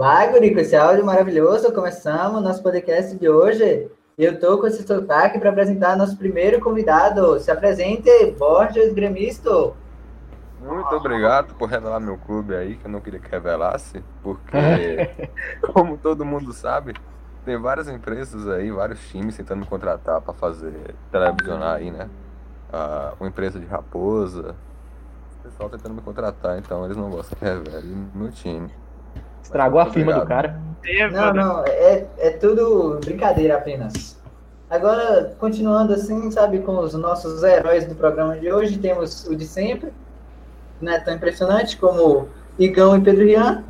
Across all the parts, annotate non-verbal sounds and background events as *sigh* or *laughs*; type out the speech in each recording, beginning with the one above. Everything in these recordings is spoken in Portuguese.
Vai, Guri, com esse áudio maravilhoso, começamos nosso podcast de hoje. Eu tô com esse sotaque para apresentar nosso primeiro convidado. Se apresente, Borges Gremisto. Muito obrigado por revelar meu clube aí, que eu não queria que revelasse, porque, *laughs* como todo mundo sabe, tem várias empresas aí, vários times tentando me contratar para fazer televisionar aí, né? Ah, uma empresa de raposa, o pessoal tentando me contratar, então eles não gostam que revele meu time. Estragou a firma do cara. Não, não, é, é tudo brincadeira apenas. Agora, continuando assim, sabe, com os nossos heróis do programa de hoje, temos o de sempre, não é tão impressionante como Igão e Pedro Rian.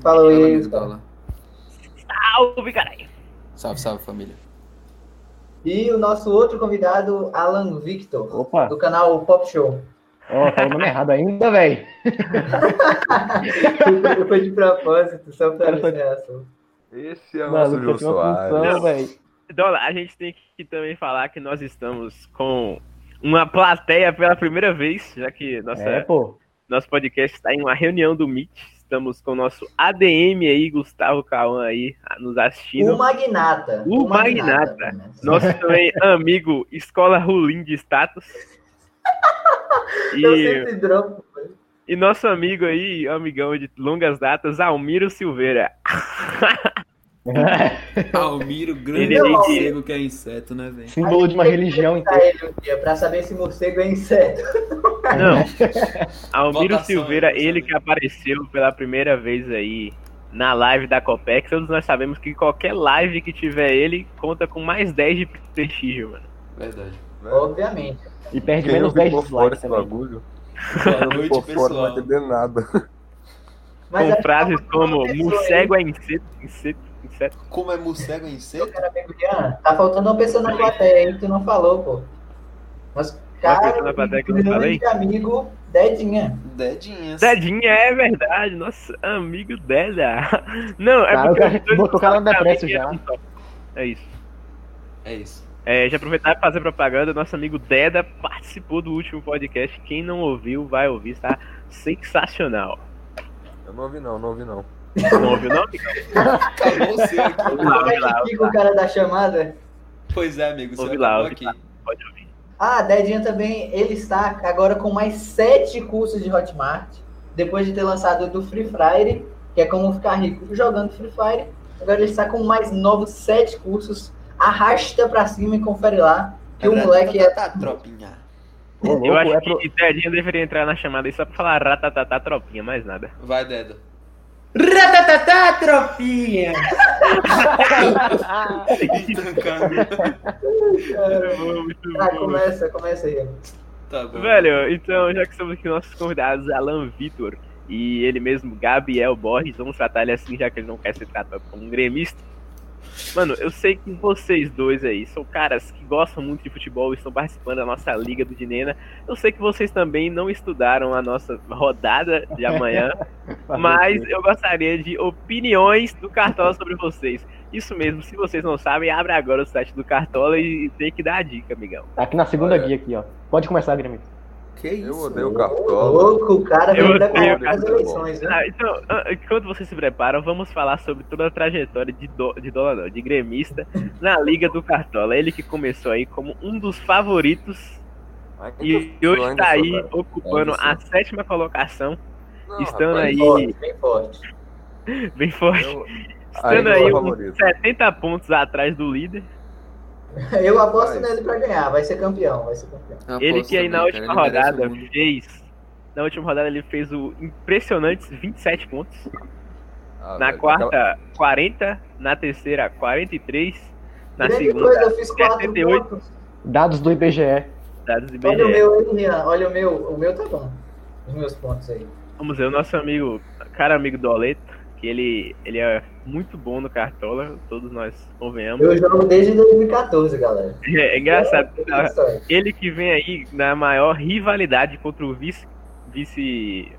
Falou aí. Salve, caralho. Salve, salve, família. E o nosso outro convidado, Alan Victor, Opa. do canal Pop Show. Ó, falou o nome errado ainda, velho. *laughs* Foi de propósito, só pra reação. Esse é o nosso uma Soares. Dola, a gente tem que também falar que nós estamos com uma plateia pela primeira vez, já que nossa, É, pô. nosso podcast está em uma reunião do Meet. Estamos com o nosso ADM aí, Gustavo Cauã aí, nos assistindo. O Magnata. O Magnata. apenas. Nosso também *laughs* amigo Escola Rulim de Status. Eu E, sempre dropo. e nosso amigo aí, amigão de longas datas, Almiro Silveira. *laughs* Almiro, grande Ele que- morcego que é inseto, né, velho? Símbolo de uma religião inteira. um dia, pra saber se morcego é inseto. Não. *laughs* Almiro Votação Silveira, ele que apareceu pela primeira vez aí na live da Copex. Todos nós sabemos que qualquer live que tiver ele conta com mais 10 de prestígio, mano. Verdade. Obviamente. E perde Quem menos não 10 ficou fora dislikes também. bagulho, Boa noite, ficou fora não vai pessoal. entender nada. Mas com é frases como morcego é inseto, inseto, inseto. Como é morcego é inseto? amigo Jean, tá faltando uma pessoa na plateia aí que tu não falou, pô. Mas, cara, na plateia que eu não falei? amigo Dedinha. Dedinhas. Dedinha, é verdade, nosso amigo Deda. Não, é Cara, porque cara botou o cara não na depressa que já. um. É isso. É isso. É, já aproveitar para fazer propaganda, nosso amigo Deda participou do último podcast. Quem não ouviu, vai ouvir, está sensacional. Eu não ouvi não, não ouvi não. Não ouviu, não? Acabou o seu aqui. Lá, lá, o cara da chamada? Pois é, amigo. O seu Ouve lá, aqui. lá. Pode ouvir. Ah, Dedinha também, ele está agora com mais sete cursos de Hotmart, depois de ter lançado o do Free Fire, que é como ficar rico jogando Free Fire. Agora ele está com mais novos sete cursos. Arrasta pra cima e confere lá, que o moleque é... Tá, tropinha. Eu acho é que Dedinha deveria entrar na chamada aí só pra falar ratatatá tropinha, mais nada. Vai, Deda. Ratatatá, tropinha! Tá, começa, começa aí. Tá bom. Velho, então, já que estamos aqui nossos convidados, Alan Vitor e ele mesmo, Gabriel Borges, vamos tratar ele assim, já que ele não quer ser tratado como um gremista. Mano, eu sei que vocês dois aí são caras que gostam muito de futebol e estão participando da nossa Liga do Dinena. Eu sei que vocês também não estudaram a nossa rodada de amanhã, *laughs* mas eu gostaria de opiniões do Cartola sobre vocês. Isso mesmo, se vocês não sabem, abre agora o site do Cartola e tem que dar a dica, amigão. Tá aqui na segunda guia aqui, ó. Pode começar, Grêmio. Que isso? Eu odeio Cartola. louco, o cara Eu preparado para as Cartola. eleições, né? Ah, então, ah, enquanto vocês se preparam, vamos falar sobre toda a trajetória de, do, de dólar, não, de gremista na Liga do Cartola. Ele que começou aí como um dos favoritos Mas e hoje tá sou, aí velho. ocupando Ainda a sétima colocação, Não, estando rapaz, aí Bem forte, bem forte. *laughs* bem forte, eu- estando ainda aí sou uns favorito. 70 pontos atrás do líder. *laughs* Eu aposto nele pra ganhar, vai ser campeão, vai ser campeão. Ele que aí na também, última rodada fez. Na última rodada ele fez o impressionantes 27 pontos. Ah, Na velho, quarta, 40. Na terceira, 43. Na Grande segunda, coisa, eu fiz quatro 78. pontos. Dados do IBGE. dados do Olha o IBGE. meu olha o meu, o meu tá bom. Os meus pontos aí. Vamos ver, o nosso amigo, cara amigo do Oleto, que ele, ele é muito bom no Cartola, todos nós convenhamos. Eu jogo desde 2014, galera. *laughs* É, é engraçado, É, tá? história. ele que vem aí na maior rivalidade contra o vice, vice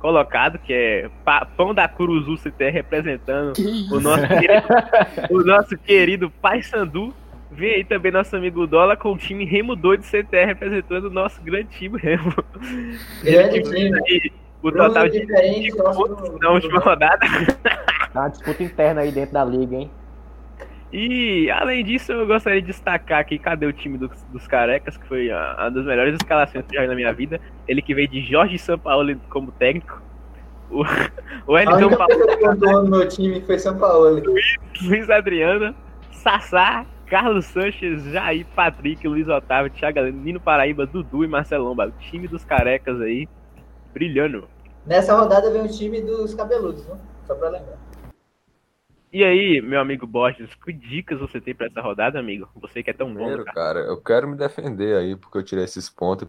colocado, que é Pa- Pão da Curuzu CT representando o nosso querido, o nosso querido Paysandu. Vem aí também nosso amigo Dola com o time Remo Doido CT representando o nosso grande time Remo. Grande time. aí o total de pontos do- na última rodada. Tá uma disputa interna aí dentro da liga, hein? E além disso, eu gostaria de destacar aqui, cadê o time dos, dos carecas, que foi a- uma das melhores escalações que eu já vi na minha vida. Ele que veio de Jorge Sampaoli como técnico. O, *laughs* o única Paulo, que atuou no meu time foi São Paulo. Luiz Adriano, Sassá, Carlos Sanches, Jair, Patrick, Luiz Otávio, Thiago Nino Paraíba, Dudu e Marcelão. O time dos carecas aí, brilhando. Nessa rodada vem o time dos cabeludos, né? Só pra lembrar. E aí, meu amigo Borges, que dicas você tem pra essa rodada, amigo? Você que é tão bom, Primeiro, cara. cara, eu quero me defender aí, porque eu tirei esses pontos,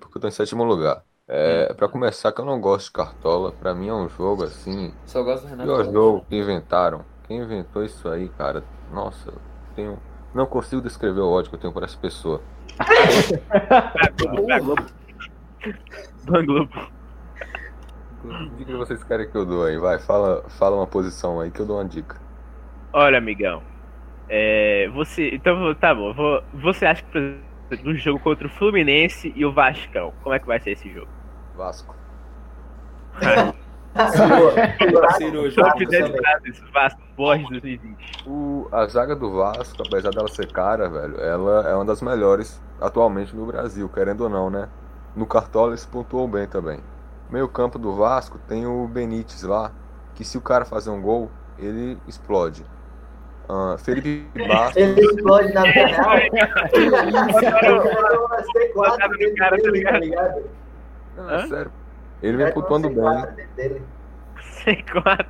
porque eu tô em sétimo lugar. É, pra começar, que eu não gosto de cartola, pra mim é um jogo assim, Só gosto do Renato. pior jogo que inventaram. Quem inventou isso aí, cara? Nossa, eu tenho, não consigo descrever o ódio que eu tenho por essa pessoa. *laughs* Pra Globo, Globo. Que dica vocês querem que eu dou aí? Vai, fala, fala uma posição aí que eu dou uma dica. Olha, amigão. É, você. Então, tá bom. Vou, você acha que, por exemplo, no jogo contra o Fluminense e o Vascão, como é que vai ser esse jogo? Vasco. Cirúrgico. Top 10 também. frases Vasco Borges 2020. O, a zaga do Vasco, apesar dela ser cara, velho, ela é uma das melhores atualmente no Brasil, querendo ou não, né? No Cartola eles pontuam bem também. Meio campo do Vasco tem o Benítez lá, que se o cara fazer um gol, ele explode. Ah, Felipe Bastos, Ele explode na vida real. Botaram- Umas *laughs* C4 botaram no dentro cara, dele, ligado? ligado? não, é sério, ele vem pontuando bem. C4 dentro dele. C4.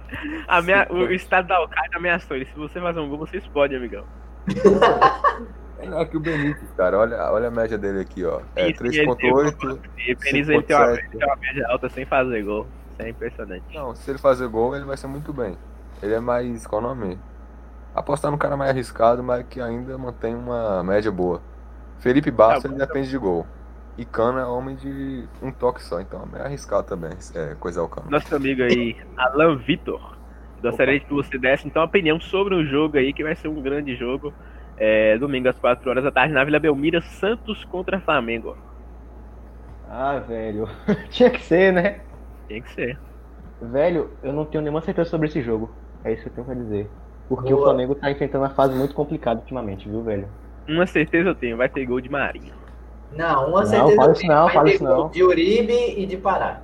Amea... O estado da Al-Qaeda ameaçou ele. Se você fazer um gol, você explode, amigão. *laughs* Melhor que o Benítez, cara. Olha, olha a média dele aqui, ó. É Isso, e ele 3.8. E Penis ele tem, uma, 5.7. ele tem uma média alta sem fazer gol. Isso é impressionante. Não, se ele fazer gol, ele vai ser muito bem. Ele é mais, qual o nome? Apostar no cara mais arriscado, mas que ainda mantém uma média boa. Felipe Bastos, Tá bom, ele depende de gol. E Cano é homem de um toque só, então é meio arriscado também, é, coisar o Cano. Nosso amigo aí, Alan Vitor. Gostaria que você desse então a opinião sobre o jogo aí, que vai ser um grande jogo. É, domingo às 4 horas da tarde na Vila Belmira, Santos contra Flamengo. Ah, velho. *laughs* Tinha que ser, né? Tem que ser. Velho, eu não tenho nenhuma certeza sobre esse jogo. É isso que eu tenho pra dizer. Porque Boa. o Flamengo tá enfrentando uma fase muito complicada ultimamente, viu, velho? Uma certeza eu tenho, vai ter gol de Marinho. Não, uma Não, certeza fala eu tenho, não, vai fala ter isso gol não. De Uribe e de Pará.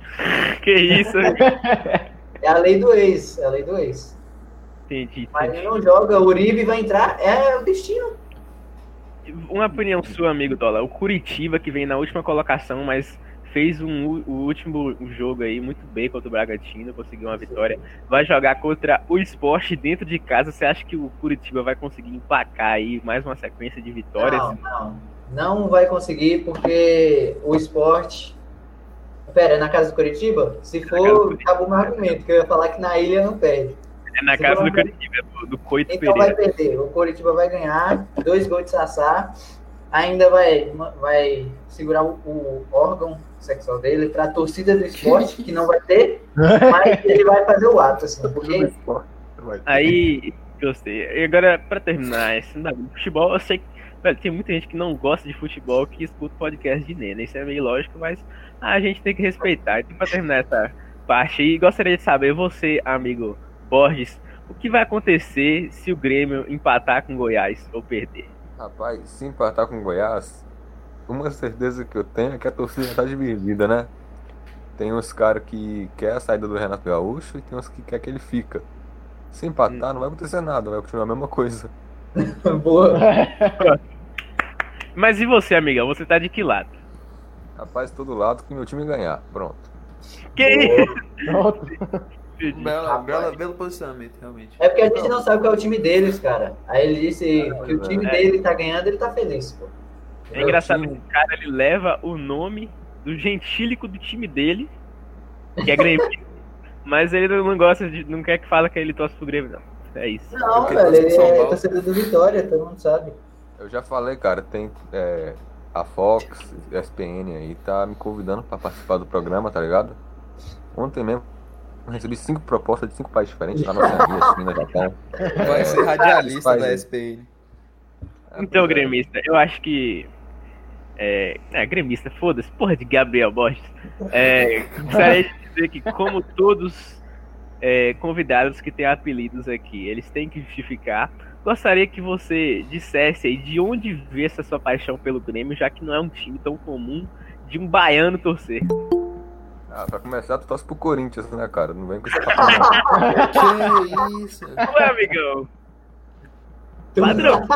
*laughs* Que isso? *laughs* É a lei do ex, é a lei do ex. Entendi. Mas ele não joga, o Uribe vai entrar, é o destino. Uma opinião sua, amigo Dola. O Curitiba, que vem na última colocação, mas fez um, o último jogo aí muito bem contra o Bragantino, conseguiu uma vitória. Vai jogar contra o Sport dentro de casa. Você acha que o Curitiba vai conseguir emplacar aí mais uma sequência de vitórias? Não, não. Não vai conseguir porque o esporte. Pera, é na casa do Curitiba? Se for, acabou o meu argumento, que eu ia falar que na ilha não perde. É na casa do Curitiba, do, do Coito Então vai Pereira. perder. O Curitiba vai ganhar, dois gols de Sassá. Ainda vai, vai segurar o, o órgão sexual dele para a torcida do esporte, que não vai ter, *laughs* mas ele vai fazer o ato, assim, porque Vai. Aí, gostei. E agora, pra terminar, esse futebol, eu sei que velho, tem muita gente que não gosta de futebol que escuta podcast de Nena. Isso é meio lógico, mas a gente tem que respeitar. Então, pra terminar essa parte aí, gostaria de saber, você, amigo Borges, o que vai acontecer se o Grêmio empatar com o Goiás ou perder? Rapaz, se empatar com o Goiás, uma certeza que eu tenho é que a torcida tá dividida, né? Tem uns caras que quer a saída do Renato Gaúcho e tem uns que quer que ele fica. Se empatar, não vai acontecer nada, vai continuar a mesma coisa. *laughs* boa. *laughs* Mas e você, amigão? Você tá de que lado? Rapaz, todo lado que meu time ganhar. Pronto. Que isso? Pronto. *laughs* Bela, bela, belo posicionamento, realmente. É porque a gente não sabe qual é o time deles, cara. Aí ele disse que o time É. dele tá ganhando, ele tá feliz, pô. É engraçado, esse cara ele leva o nome do gentílico do time dele, que é Grêmio, *laughs* mas ele não gosta de. não quer que fala que ele torce pro Grêmio, não. É isso. Não, Porque velho, ele é torcedor do Vitória, todo mundo sabe. Eu já falei, cara, tem é, a Fox, SPN aí, tá me convidando pra participar do programa, tá ligado? Ontem mesmo eu recebi cinco propostas de cinco países diferentes, lá na Oceania, China, Japão. Vai ser radialista faz da. SPN. Então, É, gremista, eu acho que. É, é gremista, foda-se, porra de Gabriel Borges. É, gostaria de dizer que, como todos é, convidados que têm apelidos aqui. Eles têm que justificar. Gostaria que você dissesse aí de onde vê essa sua paixão pelo Grêmio, já que não é um time tão comum de um baiano torcer. Ah, pra começar, tu torce pro Corinthians, né, cara? Não vem com esse papo, não. Que isso? Ué, amigão. Padrão,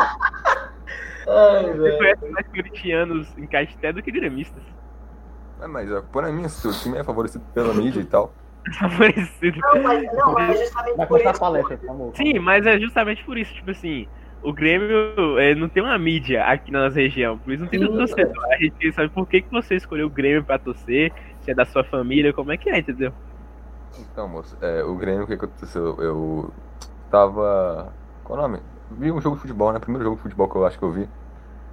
Ai, você velho. conhece mais corintianos em Caeté do que gremistas. É, mas é, por mim, se o time é favorecido pela mídia e tal. *laughs* Favorecido. Não, mas, não, mas justamente Vai por isso. palestra, tá amor? Sim, mas é justamente por isso, tipo assim, o Grêmio é, não tem uma mídia aqui na nossa região, por isso não tem tanto torcedor. A gente saber por que, que você escolheu o Grêmio pra torcer, se é da sua família, como é que é, entendeu? Então, moço, é, o Grêmio, o que aconteceu? Eu tava. Qual o nome? Vi um jogo de futebol, né? Primeiro jogo de futebol que eu acho que eu vi.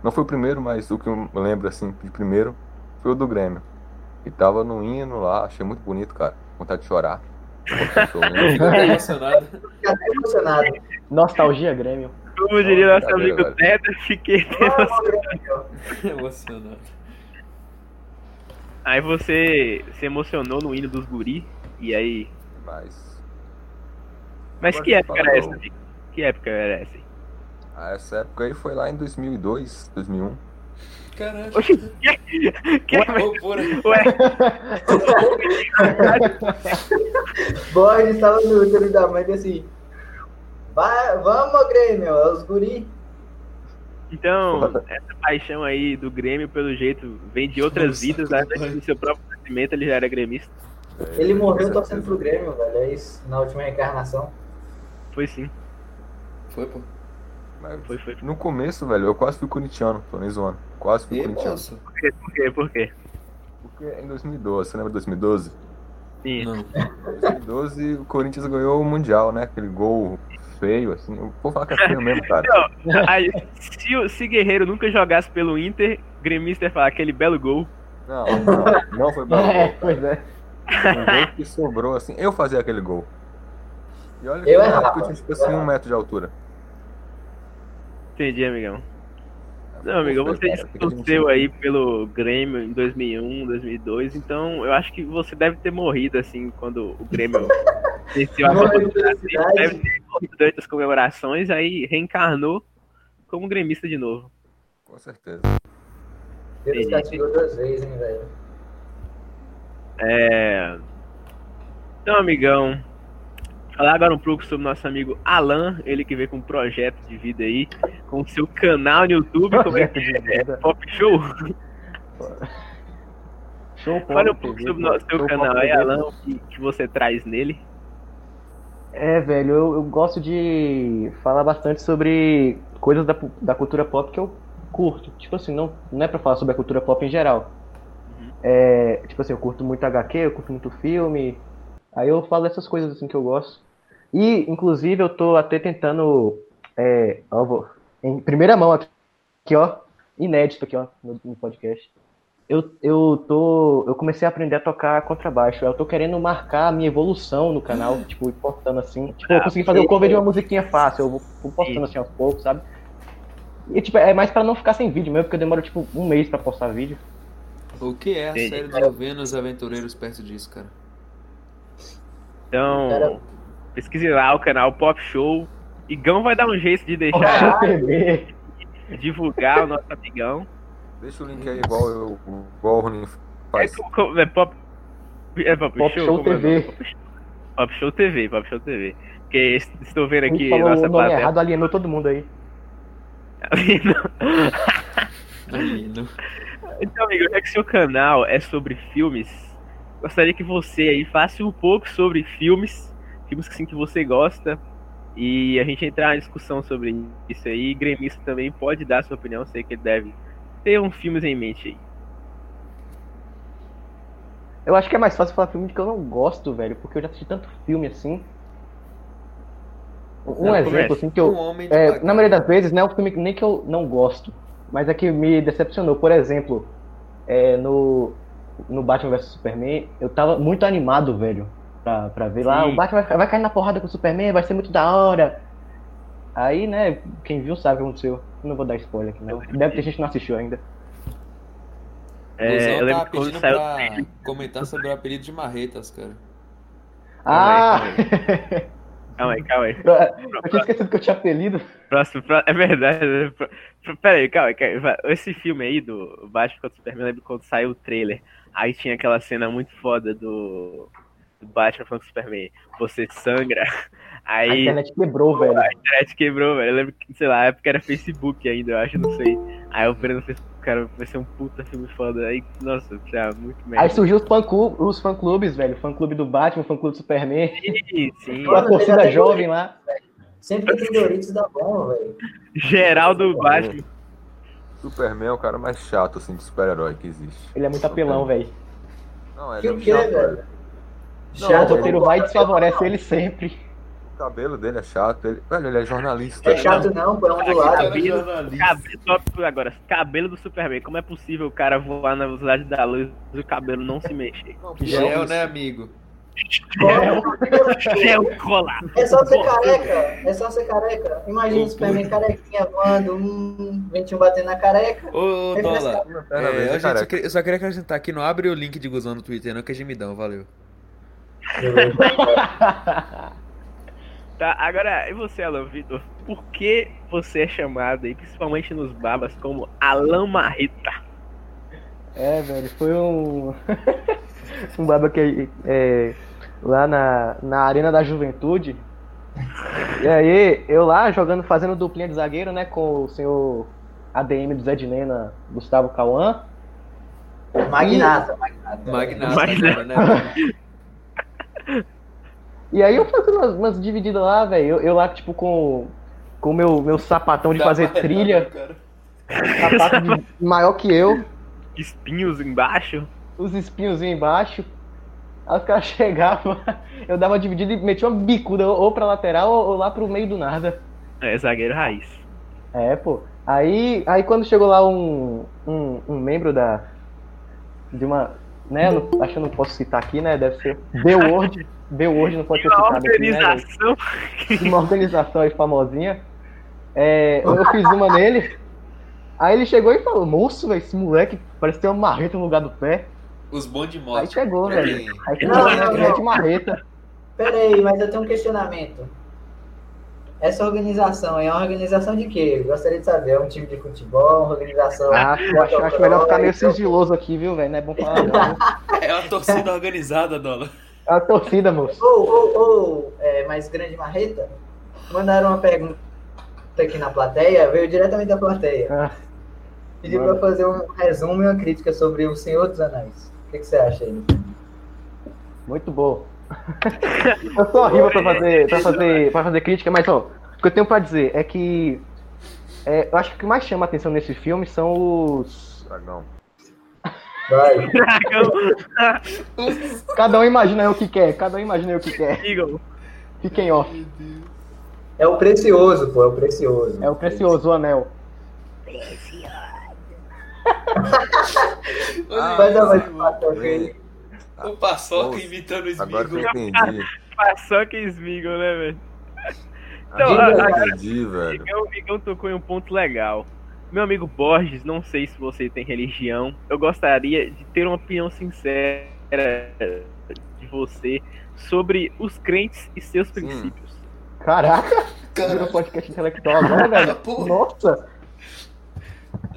Não foi o primeiro, mas o que eu lembro, assim, de primeiro foi o do Grêmio. E tava no hino lá, achei muito bonito, cara. Vontade de chorar. Até emocionado. Fica até emocionado. Nostalgia Grêmio. Como diria nosso amigo. Teta, fiquei Grêmio. emocionado. Aí você se emocionou no hino dos guri, e aí. Mas. Mas Agora que época fala era essa, amigo? Que época era essa? aí? Ah, essa época aí foi lá em 2002, 2001. Caralho. Oxi, que, que, Loucura. ué, *laughs* Borges estava no útero da mãe e assim. Vai, vamos, Grêmio, é os guri. Então, essa paixão aí do Grêmio, pelo jeito, vem de outras Nossa, vidas, antes pai. do seu próprio nascimento ele já era gremista. É, Ele morreu com torcendo pro. Grêmio, velho. É isso, na última reencarnação. Foi sim, Foi, pô. Mas foi, foi. No começo, velho, eu quase fui corintiano, tô nem zoando. Quase fui E, corintiano. Por quê? Por quê? Por quê? Porque em 2012, você lembra de 2012? Sim. Não. Em 2012 o Corinthians ganhou o Mundial, né? Aquele gol feio, assim. Eu vou falar que é feio *laughs* mesmo, cara. Aí, se, o- se Guerreiro nunca jogasse pelo Inter, gremista ia falar aquele belo gol. Não, não, não foi belo *laughs* É, gol, pois é. Um gol que sobrou, assim. Eu fazia aquele gol. E olha que Eu época eu tinha, tipo eu assim, um metro de altura. Entendi, amigão. Não, amigão, Pô, você admitindo. aí pelo Grêmio em 2001, 2002, então eu acho que você deve ter morrido, assim, quando o Grêmio *laughs* venceu a Copa do Brasil. Deve ter morrido durante as comemorações, aí reencarnou como gremista de novo. Com certeza. Deus castigou duas vezes, hein, velho. É... Então, amigão, falar agora um pouco sobre nosso amigo Alan, ele que veio com um projeto de vida aí, com o seu canal no YouTube, como é que Projeto é? Pop Show? Show Pop Fale um pouco sobre o seu canal aí. Alan, o que, que você traz nele. É, velho, eu, eu gosto de falar bastante sobre coisas da, da cultura pop que eu curto. Tipo assim, não, não é pra falar sobre a cultura pop em geral. Uhum. É, tipo assim, eu curto muito HQ, eu curto muito filme. Aí eu falo essas coisas assim que eu gosto. E, inclusive, eu tô até tentando. É, ó, vou- em primeira mão aqui, aqui, ó. Inédito aqui, ó, no, no podcast. Eu, eu tô. Eu comecei a aprender a tocar contrabaixo. Eu tô querendo marcar a minha evolução no canal, tipo, ir postando assim. Tipo, eu consegui fazer o cover de uma musiquinha fácil, eu vou, postando assim aos poucos, sabe? E tipo, é mais pra não ficar sem vídeo mesmo, porque eu demoro tipo um mês pra postar vídeo. O que é a série do Vênus Aventureiros perto disso, cara? Então, pesquise lá o canal Pop Show. Igão vai dar um jeito de deixar divulgar o nosso amigão. Deixa o link aí igual, eu, igual o Ronin É, faz. co- é Pop, é Pop, Pop Show, Show é TV. nome? Pop Show- Pop Show TV, Pop Show TV. Porque es- estou vendo aqui falou nossa o nome plateia. errado, alienou todo mundo aí. *laughs* Menino. Então, amigo, já que seu canal é sobre filmes, gostaria que você aí faça um pouco sobre filmes, filmes que, assim, que você gosta, e a gente entrar em discussão sobre isso aí. Gremista também pode dar sua opinião, sei que ele deve ter uns filmes em mente aí. Eu acho que é mais fácil falar filme de que eu não gosto, velho, porque eu já assisti tanto filme assim. Um Não, exemplo, comece. assim, que Um eu. homem de É, na maioria das vezes, não é um filme que nem que eu não gosto, mas é que me decepcionou. Por exemplo, é, no, no Batman vs Superman, eu tava muito animado, velho, pra, pra ver lá. Sim. O Batman vai, vai cair na porrada com o Superman, vai ser muito da hora. Aí, né, quem viu sabe o que aconteceu. Não vou dar spoiler aqui, não. Deve ter gente que não assistiu ainda. É, eu lembro tá que quando pedindo saiu pra comentar sobre o apelido de marretas, cara. Ah! Calma aí, calma aí. *laughs* eu tinha esquecido que eu tinha apelido. Próximo, pró- é verdade. né? Pera aí, calma aí, calma aí. Esse filme aí do Batman contra o Superman, eu lembro quando saiu o trailer. Aí tinha aquela cena muito foda do, do Batman contra o Superman. Você sangra. *laughs* A Aí internet quebrou, velho. a internet quebrou, velho. Eu lembro que, sei lá, a época era Facebook ainda, eu acho, não sei. Aí o Breno fez, cara, vai ser um puta filme foda. Aí, nossa, já, muito merda. Aí surgiu os fã-clubes, os fã-clubes, velho. Fã-clube do Batman, fã-clube do Superman. Sim, sim. A torcida jovem lá. Sempre que tem Doritos dá bom, velho. Geral do Batman. Superman é o cara mais chato, assim, de super-herói que existe. Ele é muito apelão, velho. Não, ele Que é o um que, chato, velho? Velho. O Chato roteiro vai e desfavorece ele sempre. O cabelo dele é chato. Ele... Velho, ele é jornalista. É chato não, pô, é um do lado. Cabelo, cabelo, agora, cabelo do Superman. Como é possível o cara voar na velocidade da luz e o cabelo não se mexer? Gel, né, amigo? Gel colar. É só ser careca, é só ser careca. Imagina o Superman carequinha voando, um ventinho batendo na careca. Ô, Dola. É, eu, só queria, eu só queria acrescentar aqui, não abre o link de Guzão no Twitter, não, que é gemidão, valeu. *laughs* Tá, agora, e você, Alan Vitor? Por que você é chamado aí, principalmente nos babas, como Alan Marreta? É, velho, foi um. *laughs* um baba que é, lá na, na Arena da Juventude. E aí, eu lá jogando, fazendo duplinha de zagueiro, né, com o senhor ADM do Zé de Nena, Gustavo Cauã. Magnata, magnata. Magnata, Magnata. agora, né? E aí eu fazendo umas, umas divididas lá, velho. Eu, eu lá, tipo, com com o meu, meu sapatão de Dá fazer trilha, cara. sapato de- maior que eu, Espinhos embaixo? os espinhos embaixo. Aí os caras *laughs* chegavam, eu dava uma dividida e metia uma bicuda ou pra lateral ou, ou lá pro meio do nada. É, zagueiro raiz. É, pô. Aí, aí quando chegou lá um, um, um membro da. De uma. Né, não- acho que eu não posso citar aqui, né? Deve ser. The Word. The Word não pode ser Uma citado aqui, né? organização. uma organização aí famosinha. É, eu fiz uma nele. Aí ele chegou e falou: Moço, velho, esse moleque parece ter uma marreta no lugar do pé. Os bons de Aí morte. chegou, velho. Aí Não, chegou, não, né? não. É de marreta. Pera aí, mas eu tenho um questionamento. Essa organização é uma organização de quê? Eu gostaria de saber. É um time de futebol, uma organização. Ah, eu acho, acho melhor ficar meio sigiloso aqui, viu, velho? Não é bom falar, *laughs* não. É uma torcida organizada, Dola. É a torcida, moço. Ou, ou, ou é, mais grande marreta? Mandaram uma pergunta aqui na plateia, veio diretamente da plateia. Ah, Pediu pra fazer um resumo e uma crítica sobre o Senhor dos Anéis. O que, que você acha aí? muito bom. Eu sou horrível pra fazer, pra, fazer, pra fazer crítica, mas ó, o que eu tenho pra dizer é que. é, eu acho que o que mais chama a atenção nesse filme são os. Dragão. Vai. Dragão. *laughs* Cada um imagina aí o que quer, cada um imagina aí o que quer. Eagle. Fiquem off. É o precioso, pô, é o precioso. É o precioso o anel. Faz a voz de paçoca aí. O Paçoca Nossa, imitando o Agora que eu Smigo. entendi. *laughs* Paçoca e Smiggle, né, velho? Então, Agora eu entendi, velho. Igão, Igão tocou em um ponto legal. Meu amigo Borges, não sei se você tem religião. Eu gostaria de ter uma opinião sincera de você sobre os crentes e seus princípios. Caraca, virou Cara, podcast intelectual agora, *laughs* velho. Porra. Nossa,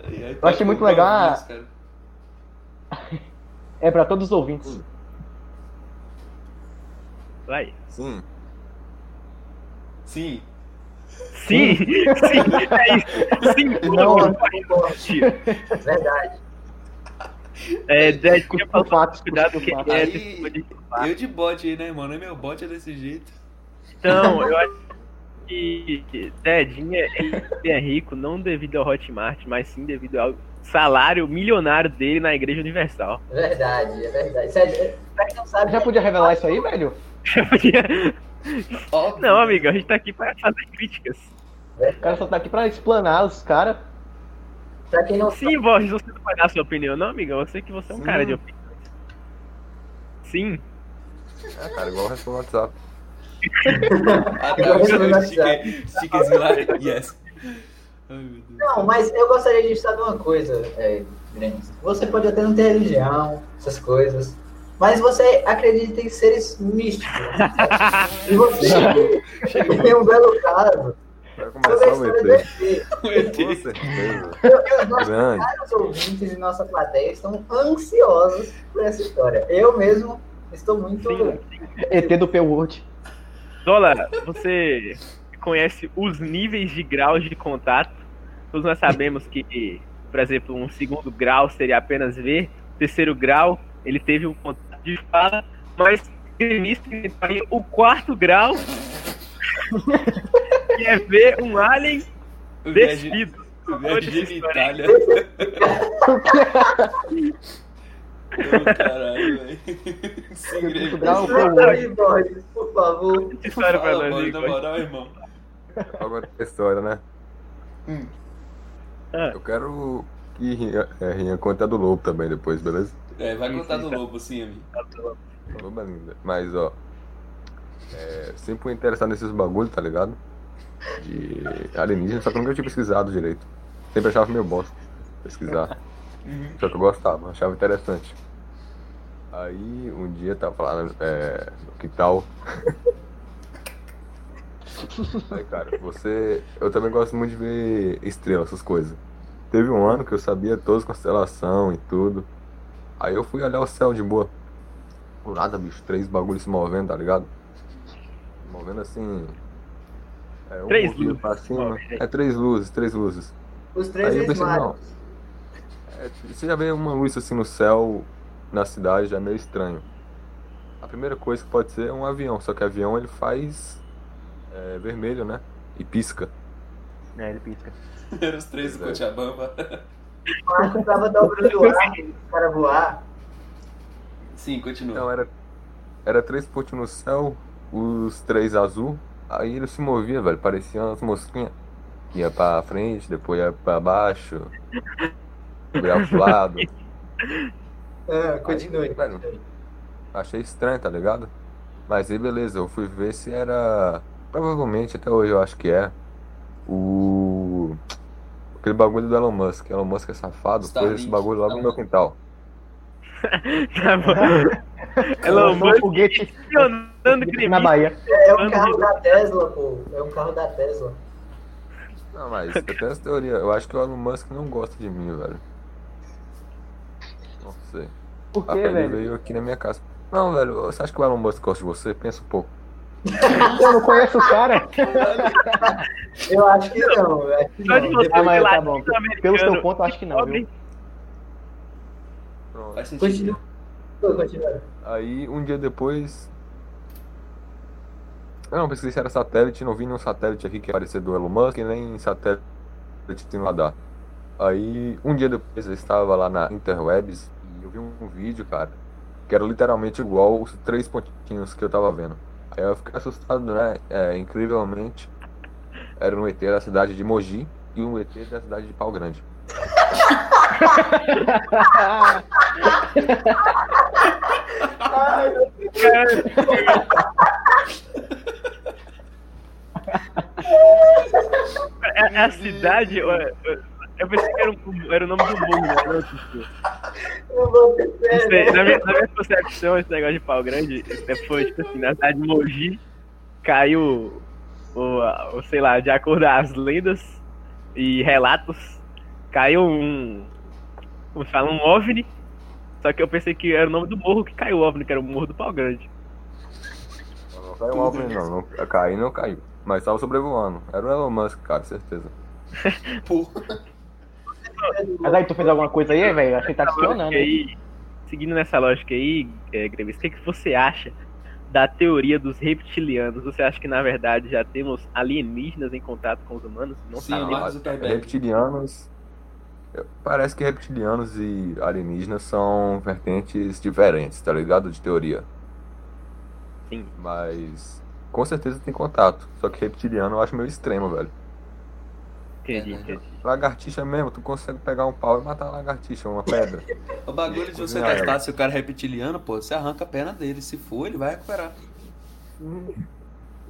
eu achei muito legal a- *laughs* é pra todos os ouvintes. Vai. Sim. Sim. Sim, sim, é isso. Sim, Não, não, não, Verdade. É, Cuspe falou fatos, cuidado que é tipo de- eu de bot aí, né, mano? É meu bot é desse jeito. Então, *laughs* eu acho que Dedinho é, é rico não devido ao Hotmart, mas sim devido ao salário milionário dele na Igreja Universal. Verdade, é verdade. Pra quem não sabe, Já podia revelar isso aí, velho? *laughs* Óbvio. Não, amigo, a gente tá aqui pra fazer críticas. O cara só tá aqui pra explanar os caras. pra quem não sabe, Sim, Borges, você não vai dar sua opinião, não, amiga? Eu sei que você é um Sim. cara de opinião. Sim. É, cara, igual responder no WhatsApp. *laughs* Ah, tá. Yes. Não, mas eu gostaria de estar de uma coisa, é. Você pode até não ter religião, essas coisas, Mas você acredita em seres místicos. *laughs* e você tem um belo caso Vai começar o ET. O. Com *laughs* certeza. Nossos Grande. caros ouvintes e nossa plateia estão ansiosos por essa história. Eu mesmo estou muito. Sim. ET do P-Word. Zola, você conhece os níveis de graus de contato? Todos nós sabemos que, por exemplo, um segundo grau seria apenas ver, terceiro grau, ele teve um contato de fala, mas gremista inventaria o quarto grau, *laughs* que é ver um alien O viagem, de Itália. *laughs* Ô, caralho, velho. Sem greve. aí, por favor. Essa história nós, mano, na moral, irmão. Agora a história, né? Hum. Ah. Eu quero que Rinha, é, Rinha conte a do Lobo também depois, beleza? É, vai contar do isso. lobo, sim, amigo. Lobo é linda. Mas, ó. É, sempre fui interessado nesses bagulho, tá ligado? De alienígena, só que eu nunca tinha pesquisado direito. Sempre achava meio bosta pesquisar. Uhum. Só que eu gostava, achava interessante. Aí um dia tava falando é, no quintal. *laughs* Aí, cara, você. Eu também gosto muito de ver estrelas, essas coisas. Teve um ano que eu sabia todas as constelações e tudo. Aí eu fui olhar o céu de boa. Por nada, bicho, três bagulhos se movendo, tá ligado? Se movendo assim. É, um Três luzes pra cima. É três luzes, três luzes. Os três Aí eu pensei, ex-maridos. É, você já vê uma luz assim no céu, na cidade, já é meio estranho. A primeira coisa que pode ser é um avião, só que avião ele faz é, vermelho, né? E pisca. É, ele pisca. Eram *laughs* os três do Pois Cochabamba. *laughs* O Marco tava dobrando o ar, o cara voar. Sim, continua. Então era, era três pontos no céu, os três azul, aí ele se movia, velho, parecia umas mosquinhas. Ia pra frente, depois ia pra baixo, ia pro lado. Ah, continue. Aí, velho, continue. Achei estranho, tá ligado? Mas aí beleza, eu fui ver se era. Provavelmente até hoje eu acho que é. O. Aquele bagulho do Elon Musk. Elon Musk é safado, pôs esse bagulho logo no meu quintal. Tá *laughs* bom. Elon um Musk foguete, gremista. na Bahia. É um carro da Tesla, pô. É um carro da Tesla. Não, mas eu tenho essa teoria. Eu acho que o Elon Musk não gosta de mim, velho. Não sei. Por quê, ele velho? veio aqui na minha casa. Não, velho, você acha que o Elon Musk gosta de você? Pensa um pouco. Eu não conheço o cara. *laughs* Eu acho que não. acho que não. você Ah, mas tá bom. Pelo seu ponto, eu acho que não, viu? Pronto. Faz sentido. Continua. Aí, um dia depois. Eu não pesquisei se era satélite, não vi nenhum satélite aqui que aparecia do Elon Musk, nem satélite no radar. Aí, um dia depois, eu estava lá na Interwebs e eu vi um vídeo, cara, que era literalmente igual os três pontinhos que eu tava vendo. Aí eu fiquei assustado, né? É, incrivelmente, era um ET da cidade de Mogi e um ET da cidade de Pau Grande. É, é a cidade. Eu, pensei que era, um- era o nome do mundo, né? Não, tipo, Eu vou ter não sei, na, minha, na minha concepção, esse negócio de pau grande é, foi tipo assim: na cidade de Mogi caiu, o, o, sei lá, de acordo com as lendas e relatos, caiu um. Como se fala? Um OVNI. Só que eu pensei que era o nome do morro que caiu o OVNI, que era o morro do pau grande. Não caiu um OVNI, não. não. Caiu, não caiu. Mas tava sobrevoando. Era o Elon Musk, cara, certeza. *laughs* Pô, Mas aí, tu fez alguma coisa aí, velho? Acho que tá lógica aí, seguindo nessa lógica aí, é, Greves, o que, que você acha da teoria dos reptilianos? Você acha que na verdade já temos alienígenas em contato com os humanos? Não Sim, sabemos. Mark Zuckerberg. Reptilianos. Parece que reptilianos e alienígenas são vertentes diferentes, tá ligado? De teoria. Sim. Mas com certeza tem contato. Só que reptiliano eu acho meio extremo, velho. Entendi, entendi. Lagartixa mesmo, tu consegue pegar um pau e matar a lagartixa, uma pedra. *laughs* O bagulho de você Cozinhar testar ela. se o cara é reptiliano, pô, você arranca a perna dele. Se for, ele vai recuperar.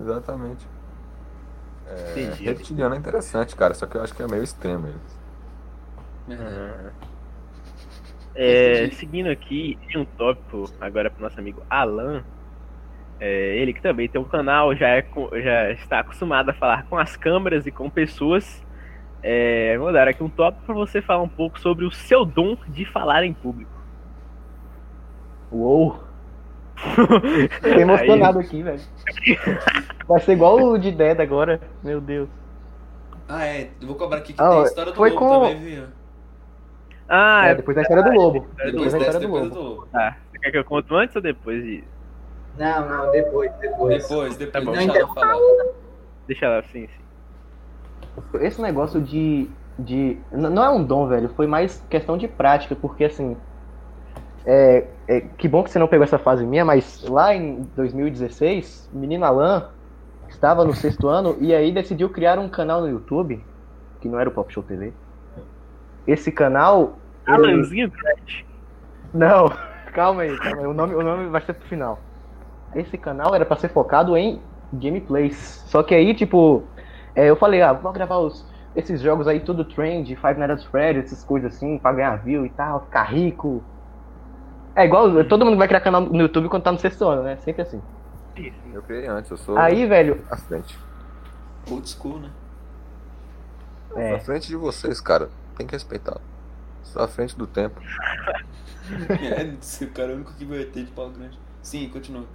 Exatamente. É, Entendi. reptiliano é interessante, cara, só que eu acho que é meio extremo ele. Ah, É, seguindo aqui, tem um tópico agora para nosso amigo Alan. É, ele que também tem um canal, já, é, já está acostumado a falar com as câmeras e com pessoas. É, vou dar aqui um tópico para você falar um pouco sobre o seu dom de falar em público. Uou! Fiquei emocionado aqui, velho. Vai ser igual o de Dead agora. Meu Deus. Ah, é. Eu vou cobrar aqui que Ah, tem a história do foi lobo com- também, viu? Ah, É, depois da história do lobo. Depois Depois da dessa, história do depois lobo. do lobo. tá. Você quer que eu conto antes ou depois disso? Não, não, depois, depois. Depois, depois, Tá bom. deixa ela falar. Deixa lá, sim, sim. Esse negócio de. de não é um dom, velho. Foi mais questão de prática, porque assim. É, é, que bom que você não pegou essa fase minha, mas lá em 2016, o menino Alan estava no sexto ano e aí decidiu criar um canal no YouTube, que não era o Pop Show TV. Esse canal. ele- Alanzinho Crash. Não, *laughs* calma aí, calma aí. O nome, o nome vai ser pro final. Esse canal era pra ser focado em gameplays. Só que aí, tipo, é, eu falei, ah, vou gravar os, esses jogos aí, tudo trend, Five Nights at Freddy's, essas coisas assim, pra ganhar view e tal, ficar rico. É igual, todo mundo vai criar canal no YouTube quando tá no sexto ano, né? Sempre assim. Eu criei antes, eu sou Aí, velho, à frente. Old school, né? Sou é, à frente de vocês, cara. Tem que respeitar. Sou à frente do tempo. *laughs* É, esse cara é o único que vai ter de pau grande. Sim, continua. *laughs*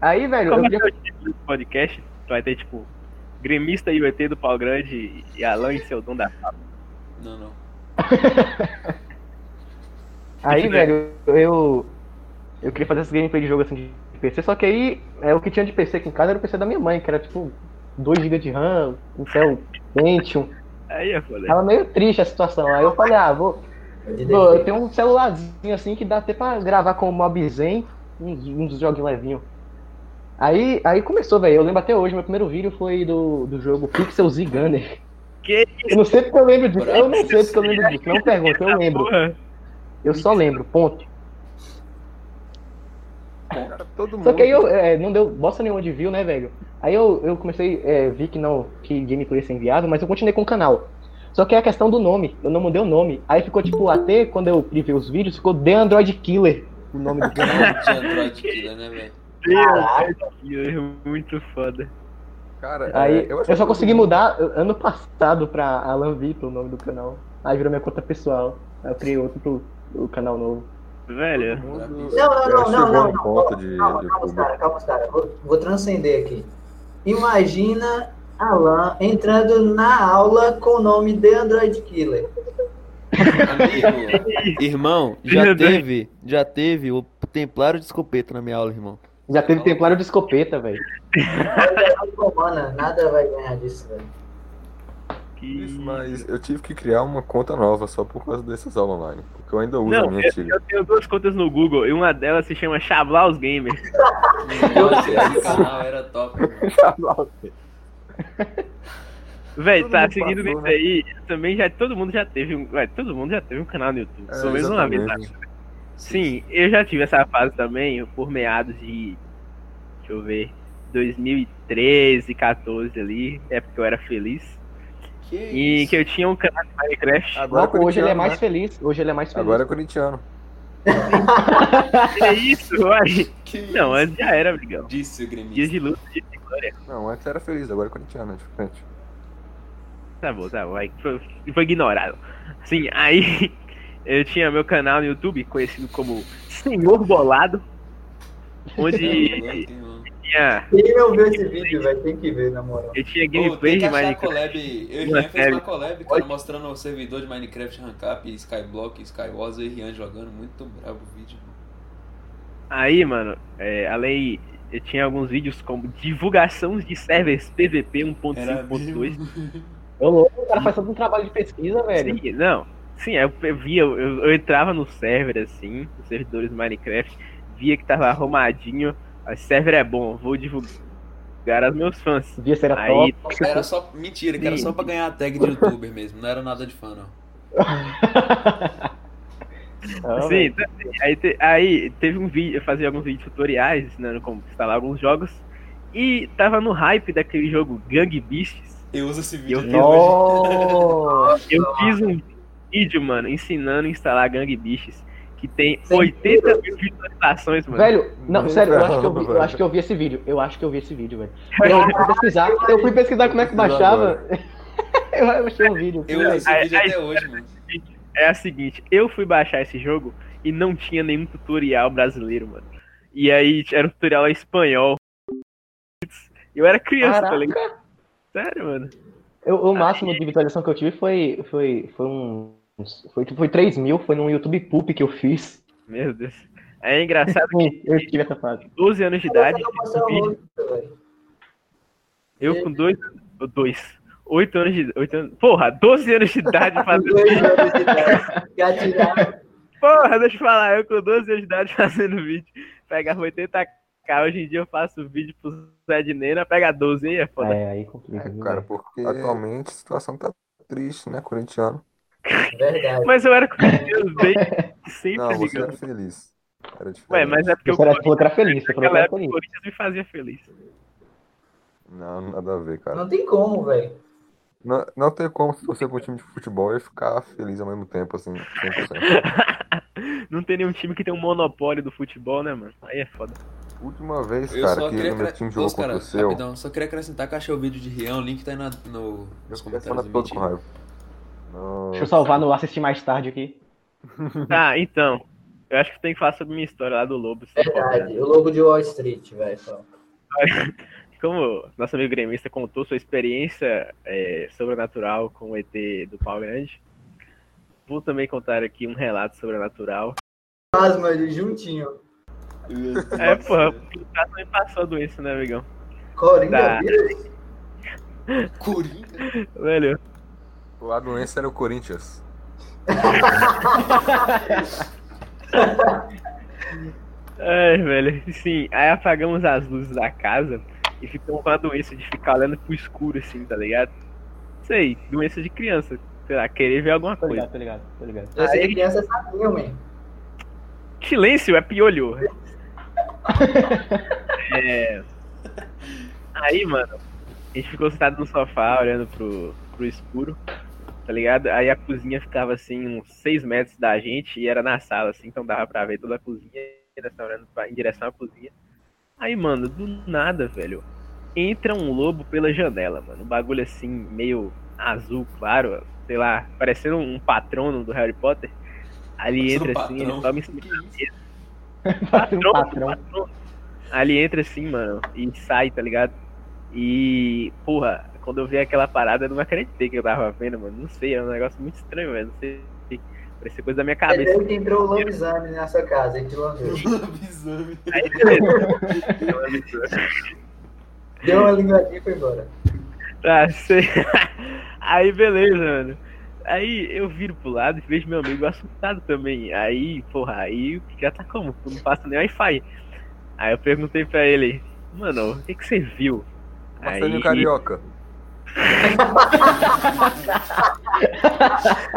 aí, velho, eu Como é que queria é o podcast? Vai ter, tipo, gremista e o ET do Pau Grande e Alan e seu dom da fala. Não, não. *laughs* Aí, velho, eu. Eu queria fazer esse gameplay de jogo assim de PC, só que aí é, o que tinha de PC aqui em casa era o PC da minha mãe, que era tipo 2GB de RAM, Intel Pentium. Aí é foda. Tava meio triste a situação. Aí eu falei, ah, vou. Vou- eu tenho um celularzinho assim que dá até pra gravar com o Mob Zen, uns, uns joguinhos levinhos. Aí, aí começou, velho. Eu lembro até hoje, meu primeiro vídeo foi do, do jogo Pixel Z Gunner. Que Eu não sei porque eu lembro disso. Eu não sei porque eu lembro disso. Não pergunta, eu lembro. Eu só lembro, ponto. Cara, todo mundo. Só que aí eu é, não deu bosta nenhuma de view, né, velho? Aí eu, eu comecei, é, vi que não, que gameplay ia ser enviado, mas eu continuei com o canal. Só que é a questão do nome, eu não mudei o nome. Aí ficou tipo, até quando eu privei os vídeos, ficou The Android Killer, o nome do canal. *laughs* Canal de Android Killer, né, velho? Deus, é muito foda. Cara, Aí é, acho eu que só consegui mundo- mudar ano passado pra Alan Vitor, o nome do canal. Aí virou minha conta pessoal. Aí eu criei outro pro, pro canal novo. Velho, mundo Não, não, não, não, não, não. ponto de Calma, calma, YouTube. cara, calma, cara. Vou, vou transcender aqui. Imagina Alan entrando na aula com o nome de Android Killer. Amigo, *laughs* Irmão, já teve, já teve o Templário de escopeta na minha aula, irmão. Já teve Templário de escopeta, velho. Nada vai ganhar disso, velho. que... Isso, mas eu tive que criar uma conta nova só por causa dessas aulas online. Porque eu ainda uso a Não, minha eu, antiga. eu tenho duas contas no Google e uma delas se chama Chablaus Gamers. nossa, esse canal era top. mano. *laughs* Véi, Todo tá seguindo passou, nisso né? aí, todo já, todo mundo já teve um. Véi, todo mundo já teve um canal no YouTube. É, Só mesmo uma vez. Sim, eu já tive essa fase também, por meados de. Deixa eu ver. 2013, 14 ali, época que eu era feliz. Que E isso? que eu tinha um canal de Minecraft. Agora Não, hoje ele é mais né? feliz. Hoje ele é mais feliz. Agora é corintiano. *laughs* É isso. Que Não, antes já era, amigão. Disse o Dias de luta, dias de glória. Não, antes era feliz, agora é corintiano, é diferente. Tá bom, tá bom. Aí foi, foi ignorado. Sim, aí eu tinha meu canal no YouTube conhecido como Senhor Bolado. Onde *laughs* tinha, Quem não viu esse vídeo, velho, tem que ver, na moral. eu tinha gameplay de Minecraft. collab. Eu e Rian fez série. uma collab, cara, mostrando o servidor de Minecraft Rancap, Skyblock, Skywars e Rian jogando. Muito bravo o vídeo. mano. Aí, mano, é, além. Eu tinha alguns vídeos como divulgação de servers PVP Era 1.5.2. mesmo. *laughs* Ô, louco, o cara faz todo um trabalho de pesquisa, velho. Sim, não. Sim, eu eu via, eu, eu entrava no server assim, nos servidores do Minecraft, via que tava arrumadinho. O server é bom, vou divulgar aos meus fãs. Via se era Aí, top. Era só. Mentira, que era só pra ganhar a tag de youtuber mesmo. Não era nada de fã, não. *laughs* Ah, Sim, velho. tá- aí, te- aí teve um vídeo, eu fazia alguns vídeos tutoriais ensinando como instalar alguns jogos. E tava no hype daquele jogo Gang Beasts. Eu uso esse *laughs* vídeo Eu fiz! Eu fiz um vídeo, mano, ensinando a instalar Gang Biches, que tem Sim. 80 mil visualizações, mano. Velho, não, sério, eu acho, que eu, vi, eu acho que eu vi esse vídeo. Eu acho que eu vi esse vídeo, velho. *laughs* Eu fui pesquisar, eu fui pesquisar como é que baixava. *laughs* Eu achei um vídeo. Eu uso esse Aí- vídeo aí- até hoje, mano. É a seguinte, eu fui baixar esse jogo e não tinha nenhum tutorial brasileiro, mano. E aí era um tutorial em espanhol. Eu era criança, tá ligado? Caraca! Sério, mano. Eu- o máximo de visualização que eu tive foi, foi, foi um. Foi, foi 3 mil, foi num YouTube Poop que eu fiz. Meu Deus. É engraçado *laughs* que Eu tive essa fase. 12 anos de idade, um vídeo, velho. eu com dois, dois, 8 anos de, 8 anos, porra, 12 anos de idade fazendo Dois anos de idade. Gatilhar. Porra, deixa eu falar, eu com 12 anos de idade *laughs* fazendo vídeo, pegava 80k, hoje em dia eu faço vídeo pro Zé de Nena, pega 12 aí, é foda. É, aí complica. É, cara, porque atualmente a situação tá triste, né, corintiano? Verdade. Mas eu era corintiano *laughs* desde sempre, Não, você era feliz. Era diferente. Ué, mas é porque Você o era, feliz, você falou que era feliz. Corinthians me fazia feliz. Não, nada a ver, cara. Não tem como, velho. Não, não tem como se você for um time de futebol e ficar feliz ao mesmo tempo, assim, 100%. *laughs* Não tem nenhum time que tem um monopólio do futebol, né, mano? Aí é foda. Última vez, Eu cara, que queria o meu time jogou cara, contra o seu, rapidão, só queria acrescentar que eu achei o vídeo de Rian, o link tá aí na, no, nos eu comentários do todo com raiva. Não, Deixa eu salvar no assistir mais tarde aqui. Tá, *laughs* então. Eu acho que tem que falar sobre minha história lá do Lobo. for, Verdade. né? O lobo de Wall Street, velho. só. *laughs* Como nosso amigo gremista contou sua experiência é, sobrenatural com o ET do Pau Grande, vou também contar aqui um relato sobrenatural. Asma juntinho. É, porra, o cara também passou a doença, né, amigão? Coringa vírus? Coringa? *laughs* Velho, A doença era o Corinthians. *laughs* ai, velho, sim, aí apagamos as luzes da casa e ficamos com a doença de ficar olhando pro escuro, assim, tá ligado? Sei, doença de criança, sei lá, querer ver alguma Tô coisa. ligado, tô ligado, tô ligado. Eu sei Aí- criança sabia, man. Silêncio é piolho. *laughs* É... Aí, mano, a gente ficou sentado no sofá olhando pro, pro escuro, tá ligado? Aí a cozinha ficava assim, uns 6 metros da gente e era na sala, assim, então dava pra ver toda a cozinha e pra- em direção à cozinha. Aí, mano, do nada, velho, entra um lobo pela janela, mano. Um bagulho assim, meio azul, claro, sei lá, parecendo um patrono do Harry Potter. Ali entra um assim, ele sobe em cima isso? Um patrão. patrão. Ali entra assim, mano, e sai, tá ligado? E, porra, quando eu vi aquela parada, eu não acreditei que eu tava vendo, mano. Não sei, é um negócio muito estranho, velho. Não sei. Parecia coisa da minha cabeça. daí que entrou o lobisomem na sua casa, e te lambeu. Lobisomem. Aí, *laughs* beleza. Deu uma linguadinha e foi embora. Tá, sei. *laughs* Aí, beleza, mano. Aí eu viro pro lado e vejo meu amigo assustado também. Aí, porra, aí já tá como? Não passa nem Wi-Fi. Aí eu perguntei pra ele, mano, o que que você viu? Marcelinho Carioca. *laughs*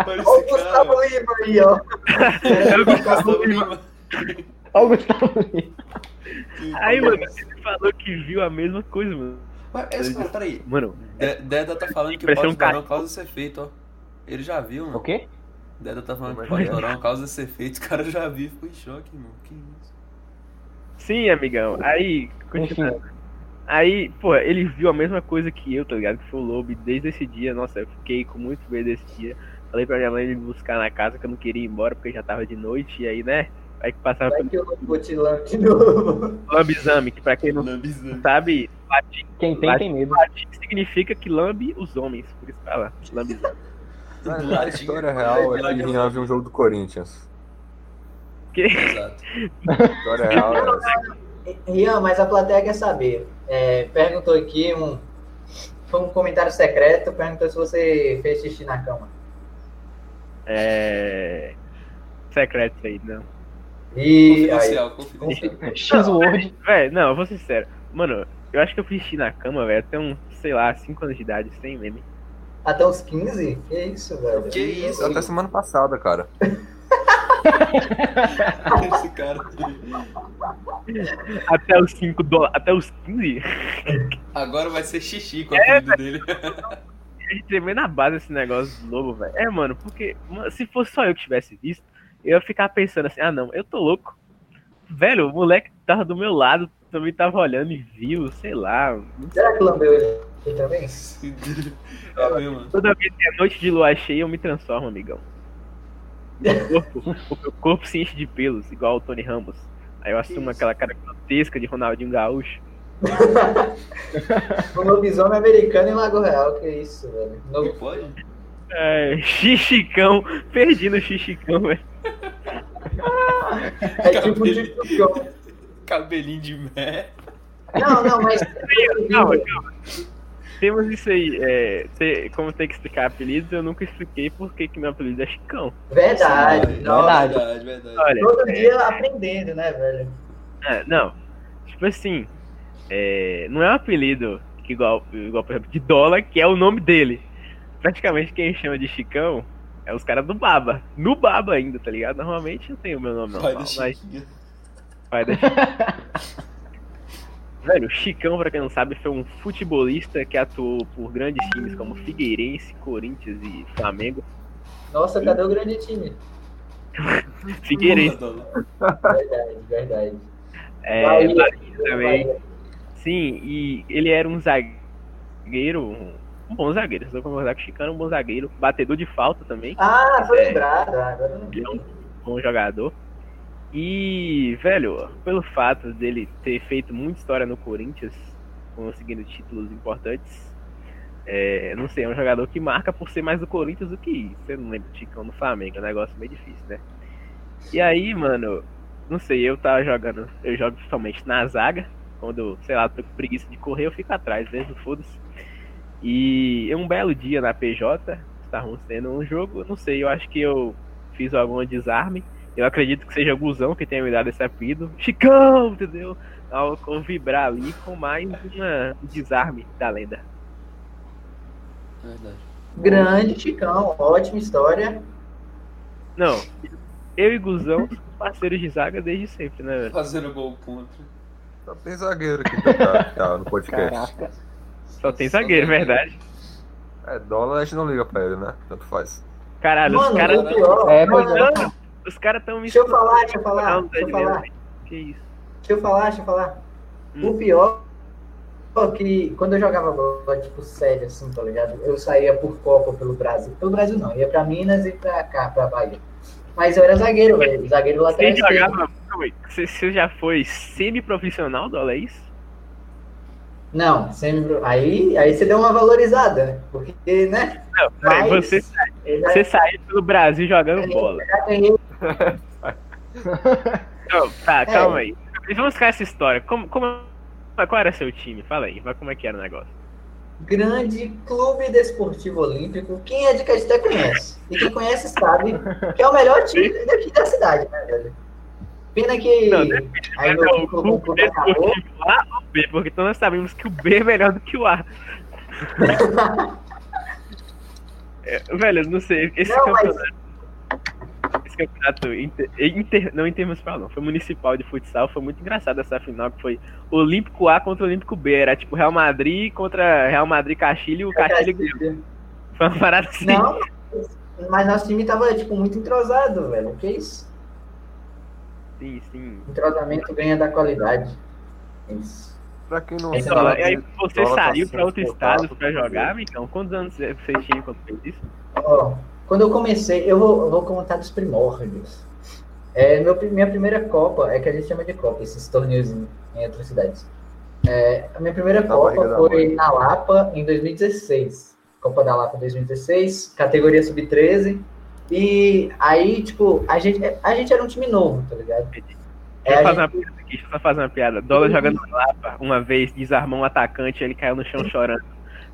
Olha o Gustavo. Lima aí, ó. Era o Gustavo Lima. Olha o Gustavo Lima. Aí, mano, ele falou que viu a mesma coisa, mano. Mas, esse cara, peraí. Mano, De- Deda tá falando que o pau um de Dorão cachorro. causa esse efeito, ó. Ele já viu, O mano. quê? Deda tá falando que o Mas pau de vai. Dorão causa esse efeito. *laughs* O cara já viu e ficou em choque, mano. Que isso? sim, amigão. Aí, continuando. Aí, pô, ele viu a mesma coisa que eu, tá ligado? Que foi o Lobo. E desde esse dia, nossa, eu fiquei com muito medo desse dia. Falei pra minha mãe me buscar na casa que eu não queria ir embora porque já tava de noite. E aí, né? Aí que passava Vai que eu vou te lamber de novo. *laughs* lambizame, que pra quem não Lambisomem. sabe, latim, Quem tem, tem medo. latim significa que lambe os homens. Por isso fala, lambizame. *laughs* A história real é que Rian viu um jogo do Corinthians. Exato. A história real é *laughs* essa. Rian, mas a plateia quer saber. É, perguntou aqui um. Foi um comentário secreto, perguntou se você fez xixi na cama. É. Secreto aí, não. E aí, Confidencial, confidencial. *laughs* X-Word. Véi, não, eu vou ser sincero. Mano, eu acho que eu fiz xixi na cama, velho, até uns, sei lá, 5 anos de idade, sem meme. até uns 15? Que isso, velho? Que isso? Até semana passada, cara. *laughs* *laughs* Esse cara. Até os 5 dólares. Até os 15. Agora vai ser xixi com o É, apelido dele. A gente vê na base esse negócio novo, velho. É, mano, porque se fosse só eu que tivesse visto, eu ia ficar pensando assim, ah não, eu tô louco. Velho, o moleque tava do meu lado, também tava olhando e viu, sei lá. Será que lambeu ele também? *laughs* É mesmo. Toda vez que é noite de lua cheia, eu me transformo, amigão. Meu corpo, o meu corpo se enche de pelos, igual o Tony Ramos. Aí eu assumo aquela cara grotesca de Ronaldinho Gaúcho. O *laughs* lobisomem americano em Lago Real, que isso, velho. Não pode? É, xixicão, perdi no xixicão, velho. É tipo um tipo Cabelinho de merda. Não, não, mas. Calma, calma. Temos isso aí, é, te- como tem que explicar apelidos, eu nunca expliquei por que que meu apelido é Chicão. Verdade, nossa. verdade, verdade. Olha, Todo dia aprendendo, né, velho? É, não. Tipo assim, é, não é um apelido que igual, igual, por exemplo, de dólar, que é o nome dele. Praticamente quem chama de Chicão é os caras do Baba. No Baba ainda, tá ligado? Normalmente eu tenho o meu nome Pai normal, da mas pai da Chiquinha. *laughs* Velho, Chicão, pra quem não sabe, foi um futebolista que atuou por grandes times como Figueirense, Corinthians e Flamengo. Nossa, cadê o grande time? *laughs* Figueirense, Verdade, verdade. é, Bahia, Bahia também. Bahia. Sim, e ele era um zagueiro, um bom zagueiro. Se eu concordar com o Chicano, um bom zagueiro. Batedor de falta também, Ah, foi É. lembrado. Agora não é um bom jogador. E, velho, pelo fato dele ter feito muita história no Corinthians, conseguindo títulos importantes, é, não sei, é um jogador que marca por ser mais do Corinthians do que você não lembra do Chicão no Flamengo, é um negócio meio difícil, né? E aí, mano, não sei, eu tava jogando, eu jogo principalmente na zaga, quando, sei lá, tô com preguiça de correr, eu fico atrás, mesmo, foda-se. E um belo dia na PJ, estavam tendo um jogo, não sei, eu acho que eu fiz algum desarme. Eu acredito que seja o Guzão que tenha me dado esse apelido. Chicão, entendeu? Ao ao vibrar ali com mais uma- um desarme da lenda. Verdade. Grande Chicão, ótima história. Não, eu e Guzão somos parceiros de zaga desde sempre, né, velho? Fazendo gol contra. Só tem zagueiro aqui que tá, *laughs* tá no podcast. Caraca. Só tem zagueiro, verdade. É, dólar a gente não liga pra ele, né? Tanto faz. Caralho, os Mano, caras. o pior. É, pois é. Os caras tão me Deixa eu falar, deixa eu falar, deixa eu falar. Que isso? Deixa eu falar, deixa eu falar. Hum. O pior é que quando eu jogava bola, tipo, sério, assim, tá ligado? Eu saía por Copa pelo Brasil. Pelo Brasil não, ia pra Minas e pra cá, pra Bahia. Mas eu era zagueiro, velho. Zagueiro Você lateral esquerdo. jogava. Você, você já foi semi-profissional, Dola, é isso? Não, sempre. Aí, aí você deu uma valorizada, né? Porque, né? Não, peraí, Mas você, você saiu pelo Brasil jogando bola. *laughs* Não, tá, É. calma aí. Vamos ficar essa história. Como, como, qual era seu time? Fala aí, como é que era o negócio. grande clube desportivo olímpico. Quem é de Caeté conhece. E quem conhece sabe que é o melhor time daqui da cidade, né, velho? Pena que Não, aí É meu o clube, clube acabou. desportivo A ou B, porque então nós sabemos que o B é melhor do que o A. *laughs* É, velho, eu não sei, esse Não, mas- campeonato. Esse campeonato inter, inter- não intermunicipal, não, foi municipal de futsal, foi muito engraçado essa final que foi Olímpico A contra Olímpico B. Era tipo Real Madrid contra Real Madrid Castilho e o Castilho ganhou. Foi uma parada assim. Não, mas nosso time tava, tipo, muito entrosado, velho. Que isso? Sim, sim. Entrosamento ganha da qualidade. Isso. Pra quem não Então, sabe, aí você tá saiu pra outro estado pra jogar, então? Quantos anos você tinha quando fez isso? Ó, quando eu comecei, eu vou, eu vou contar dos primórdios. É, meu, minha primeira Copa, é que a gente chama de Copa, esses torneios em, em outras cidades. É, a minha primeira Na Copa foi mãe. na Lapa, em 2016. Copa da Lapa 2016, categoria sub-13. E aí, tipo, a gente, a gente era um time novo, tá ligado? Deixa É, eu a fazer uma piada aqui, deixa eu só fazer uma piada. Dola jogando na Lapa, uma vez, desarmou um atacante, ele caiu no chão chorando.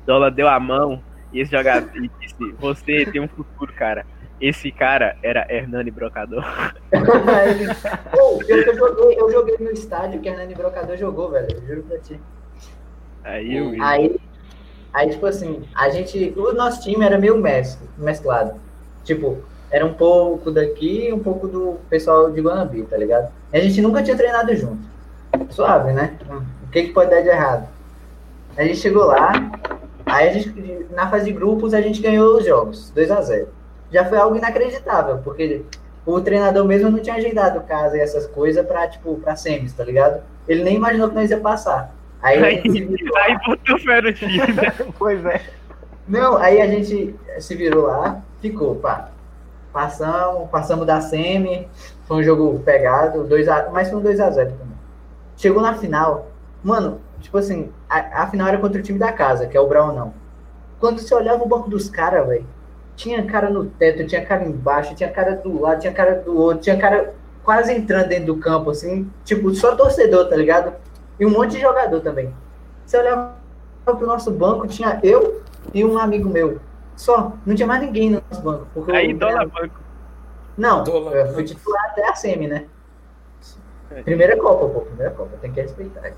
Dola deu a mão e esse jogador *laughs* disse: Você tem um futuro, cara. Esse cara era Hernani Brocador. *laughs* Que *laughs* eu joguei, eu joguei no estádio que Hernani Brocador jogou, velho. Eu juro pra ti. Aí eu. Aí, aí, tipo assim, a gente. O nosso time era meio mesclado. Tipo, era um pouco daqui e um pouco do pessoal de Guanabí, tá ligado? E a gente nunca tinha treinado junto. Suave, né? O que, que pode dar de errado? A gente chegou lá, aí a gente, na fase de grupos, a gente ganhou os jogos, 2 a 0 Já foi algo inacreditável, porque o treinador mesmo não tinha ajeitado casa e essas coisas pra, tipo, pra semis, tá ligado? Ele nem imaginou que nós ia passar. Aí, a Aí, gente se virou lá. aí botou fé no time, né? *laughs* Pois é. Não, aí a gente se virou lá, ficou, pá. Passamos, passamos da semi, foi um jogo pegado, 2 a, mas foi um 2x0 também. Chegou na final, mano, tipo assim, a, a final era contra o time da casa, que é o Braunão. Quando você olhava o banco dos caras, velho, tinha cara no teto, tinha cara embaixo, tinha cara do lado, tinha cara do outro, tinha cara quase entrando dentro do campo, assim, tipo, só torcedor, tá ligado? E um monte de jogador também. Você olhava pro nosso banco, tinha eu e um amigo meu. Só, não tinha mais ninguém no nosso banco. Porque Aí dólar banco. Não, Dólar fui titular até a semi, né? Primeira Copa, pô, primeira Copa, tem que respeitar.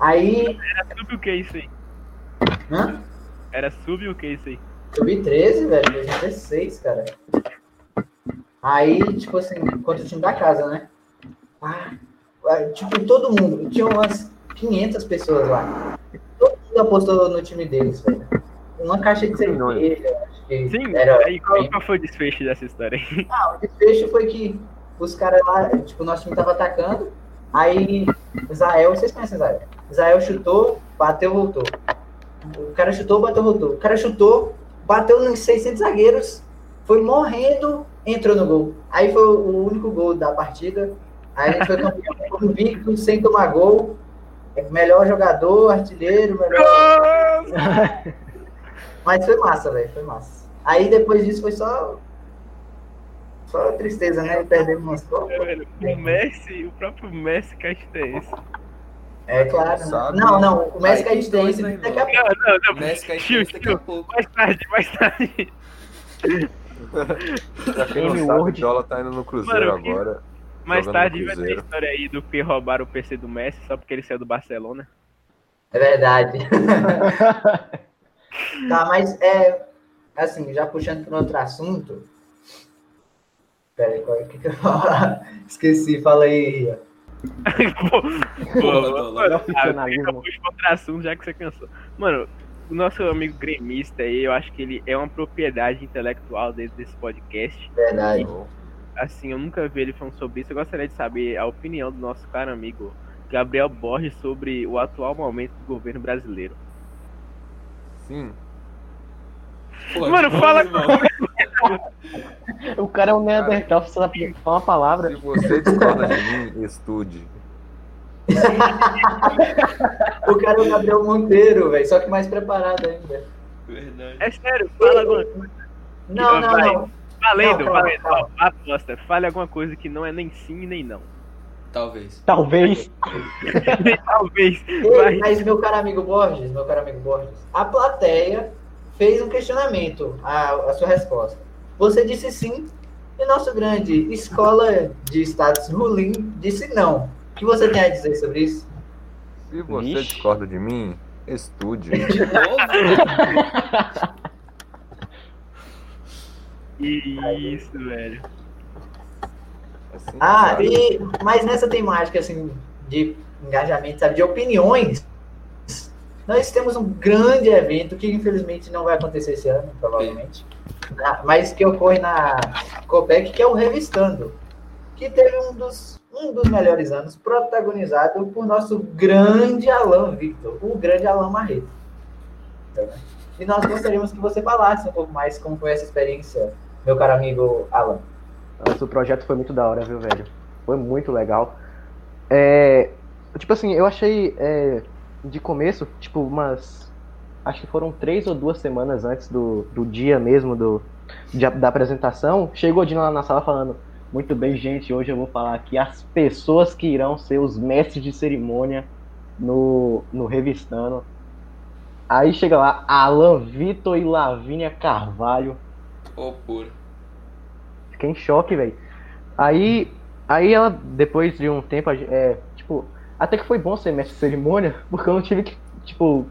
Aí, Era sub o que isso aí? hã? Era sub o que isso aí? Subi 13, velho, 2016, cara. Aí, tipo assim, contra o time da casa, né? Ah, ah, tipo, todo mundo, tinha umas 500 pessoas lá. Todo mundo apostou no time deles, velho. Uma caixa de cerveja, acho que Sim, era. aí qual, qual foi o desfecho dessa história *laughs* aí? Ah, o desfecho foi que os caras lá, tipo, nosso time tava atacando, aí Israel, vocês conhecem Israel? Israel chutou, bateu, voltou. O cara chutou, bateu, voltou. O cara chutou, bateu nos 600 zagueiros, foi morrendo, entrou no gol. Aí foi o único gol da partida. Aí a gente foi campeão invicto, sem tomar gol. É Melhor jogador, artilheiro, melhor. *laughs* Mas foi massa, velho, foi massa. Aí depois disso foi só. Só tristeza, né? Perdemos umas copas. É, velho, o Messi, o próprio Messi caetense. É claro. né? Sabe? Não, não, o Messi né, daqui a pouco. Não, não, não. Messi cai Tio, daqui a pouco. mais tarde, mais tarde. Pra quem não sabe, o. Jola tá indo no Cruzeiro Mano, que- agora. Mais tarde vai ter história aí do que roubaram o PC do Messi só porque ele saiu do Barcelona. É verdade. *laughs* tá, mas é. Assim, já puxando para outro assunto. Pera aí, qual é que, que eu ia falar? *laughs* Esqueci, fala aí, Ria. *laughs* Outro assunto já que você cansou. Mano, o nosso amigo gremista aí, eu acho que ele é uma propriedade intelectual dentro desse podcast. Verdade. Assim, eu nunca vi ele falando sobre isso. Eu gostaria de saber a opinião do nosso caro amigo Gabriel Borges sobre o atual momento do governo brasileiro. Sim. Pô, Mano, de fala novo, irmão. O cara é um Neandertal, só sabe falar uma palavra. Se você discorda de mim, estude. O cara é o Gabriel Monteiro, velho, só que mais preparado ainda. Verdade. É sério, fala alguma coisa. Não, não, não. Valendo, Não, calma, valendo. calma. Ó, Aposta, fale alguma coisa que não é nem sim nem não. Talvez. Talvez. *laughs* Talvez. Ei, Vai. Mas meu caro amigo Borges, meu caro amigo Borges, a plateia fez um questionamento à, à sua resposta. Você disse sim, e nosso grande escola de status rulim disse não. O que você tem a dizer sobre isso? Se você Vixe. discorda de mim, estude. *laughs* De novo? Isso, velho. Assim, Ah, sabe? e, mas nessa temática assim, de engajamento, sabe, de opiniões, nós temos um grande evento que infelizmente não vai acontecer esse ano, provavelmente, na- mas que ocorre na Copec, que é o Revistando, que teve um dos, um dos melhores anos, protagonizado por nosso grande Alan Victor, o grande Alan Marreto. E nós gostaríamos que você falasse um pouco mais como foi essa experiência, meu caro amigo Alan. Nossa, o projeto foi muito da hora, viu, velho? Foi muito legal. É, tipo assim, eu achei é, de começo, tipo, umas. Acho que foram três ou duas semanas antes do, do dia mesmo do, de- da apresentação. Chegou o Dino lá na sala falando: Muito bem, gente, hoje eu vou falar aqui as pessoas que irão ser os mestres de cerimônia no, no Revistando. Aí chega lá, Alan Vitor e Lavínia Carvalho. Ô, pura. Fiquei em choque, velho. Aí, aí ela, depois de um tempo, é, tipo, até que foi bom ser mestre de cerimônia, porque eu não tive que, tipo,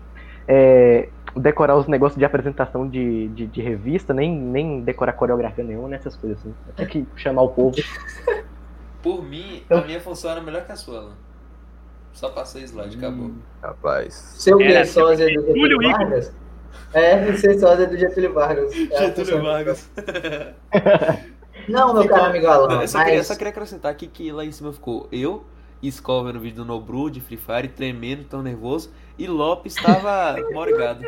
é, decorar os negócios de apresentação de, de, de revista, nem, nem decorar coreografia nenhuma, nessas coisas assim. Tem que chamar o povo. *laughs* Por mim, Eu- a minha função era melhor que a sua, Alan. Só passei slide, acabou. Rapaz. Seu é sósia do Getúlio. Vargas? É, ser sósia do Getúlio Vargas. É Getúlio Vargas. *laughs* *laughs* Não, meu caro amigo Alan, Eu só queria, só queria acrescentar aqui que lá em cima ficou eu, Skol vendo o vídeo do Nobru de Free Fire, tremendo, tão nervoso, e Lopes estava *laughs* morgado.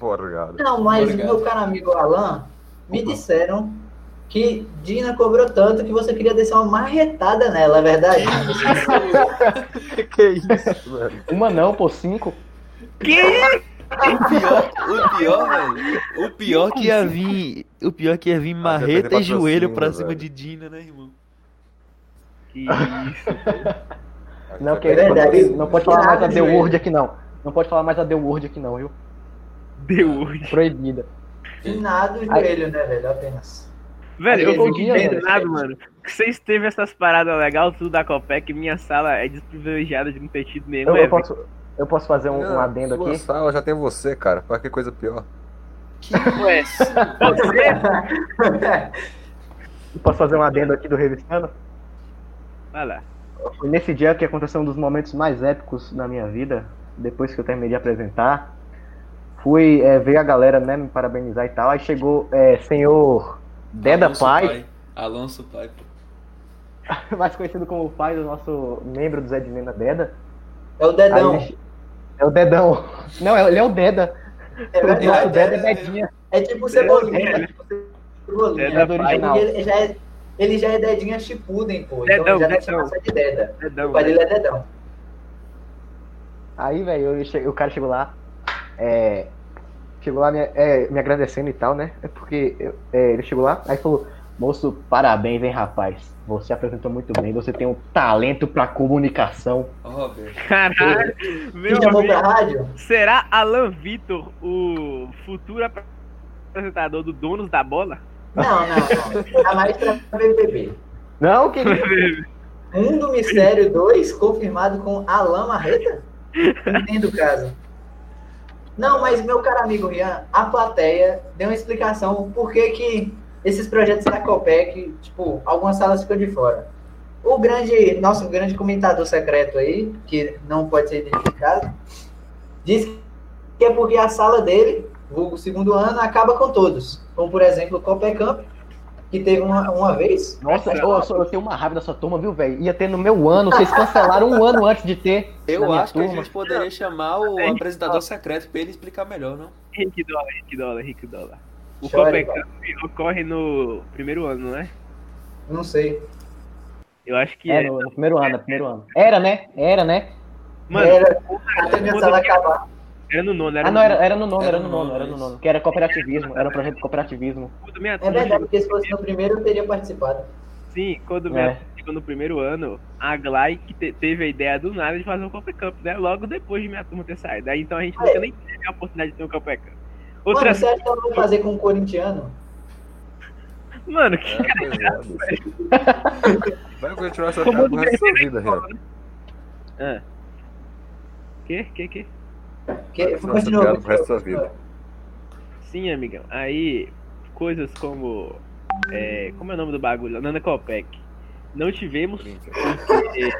Obrigado. Não, mas Obrigado. meu caro amigo Alan, me disseram que Dina cobrou tanto que você queria descer uma marretada nela, é verdade? *laughs* que isso, velho? Uma não, pô, cinco. Que O pior, o pior, velho. O pior que ia vir. O pior que ia vir Ah, já marreta e joelho pra cima velho. de Dina, né, irmão? Que *laughs* isso. Não, que É verdade. não pode falar mais a The. Word aqui não. Não pode falar mais a The Word aqui não, viu? Deu hoje. Proibida. Nada o joelho, né, velho? Apenas. Velho, eu entendendo velho. nada, mano. Que vocês teve essas paradas legais, tudo da Copec, minha sala é desprivilegiada de não ter tido nenhum Eu, eu posso, eu posso fazer um, um adendo aqui? sala já tem você, cara. Pra que coisa pior? Ué, você? Eu *laughs* Posso fazer um adendo aqui do Revistando? Vai lá. Foi nesse dia que aconteceu um dos momentos mais épicos da minha vida, depois que eu terminei de apresentar. Fui é, ver a galera, né, me parabenizar e tal. Aí chegou é, senhor Deda Alonso Pai, Alonso Pai, *laughs* mais conhecido como o pai do nosso membro do Zé de Nena Deda. É o Aí dedão. ele- é o Dedão. Não, ele é o Deda. É o nosso verdade. Deda é Dedinha. É tipo cebolinha. É tipo cebolinha. Deda do original. Ele já é, ele já é dedinha Shippuden, pô. Então Dedão, já deve dedão. chamar só de Deda. Dedão, O pai dele é dedão. Aí, velho, o cara chegou lá, é, chegou lá me, é, me agradecendo e tal, né? É porque eu- é, ele chegou lá, aí falou, moço, parabéns, hein, rapaz. Você apresentou muito bem, você tem um talento pra comunicação. Ó, Roberto. Caralho, meu amigo. Será Alan Vitor o futuro apresentador do Donos da Bola? Não, não, não. Jamais pra BBB. Não, querido. *laughs* Mundo Mistério 2, confirmado com Alan Marreta? Não Entendo o caso. Não, mas meu caro amigo Rian, a plateia deu uma explicação por que que esses projetos da Copec, tipo, algumas salas ficam de fora. O grande, nosso grande comentador secreto aí, que não pode ser identificado, disse que é porque a sala dele, vulgo segundo ano, acaba com todos. Como, por exemplo, o Copecamp, que teve uma, uma vez, Nossa, eu, eu sou- eu tenho uma raiva dessa turma, viu, velho? Ia ter no meu ano, vocês cancelaram um ano antes de ter. *laughs* Eu minha acho que a gente poderia chamar o Gente, apresentador secreto pra ele explicar melhor, não? Henrique Dólar, Henrique Dólar, Henrique Dólar. O Chore, Copec ocorre no primeiro ano, né? não sei. Eu acho que É, é. no, no primeiro ano, no primeiro ano. Era, né? Era, né? Mano, era até minha sala acabar. era no nono, era Ah, no não, era, nono. era no nono, Era era no no nono, nono, era no nono. Que era cooperativismo, era um projeto de cooperativismo. Quando minha É verdade, porque se fosse no primeiro eu teria participado. Sim, quando minha É. turma chegou no primeiro ano, a Glai que te- teve a ideia do nada de fazer um Copecamp, né? Logo depois de minha turma ter saído. Aí então a gente nunca nem teve a oportunidade de ter um Copecamp. Outra Mano, você acha que eu vou fazer com um corintiano? Mano, que É, é. *laughs* Vai continuar essa cara pro resto da sua vida, Renan. Ah. Que? Que? Que? Que, Nossa, continua, piada pro resto da vida. Sim, amigão. Aí, coisas como. É, como é o nome do bagulho? Nana Copec. Não tivemos porque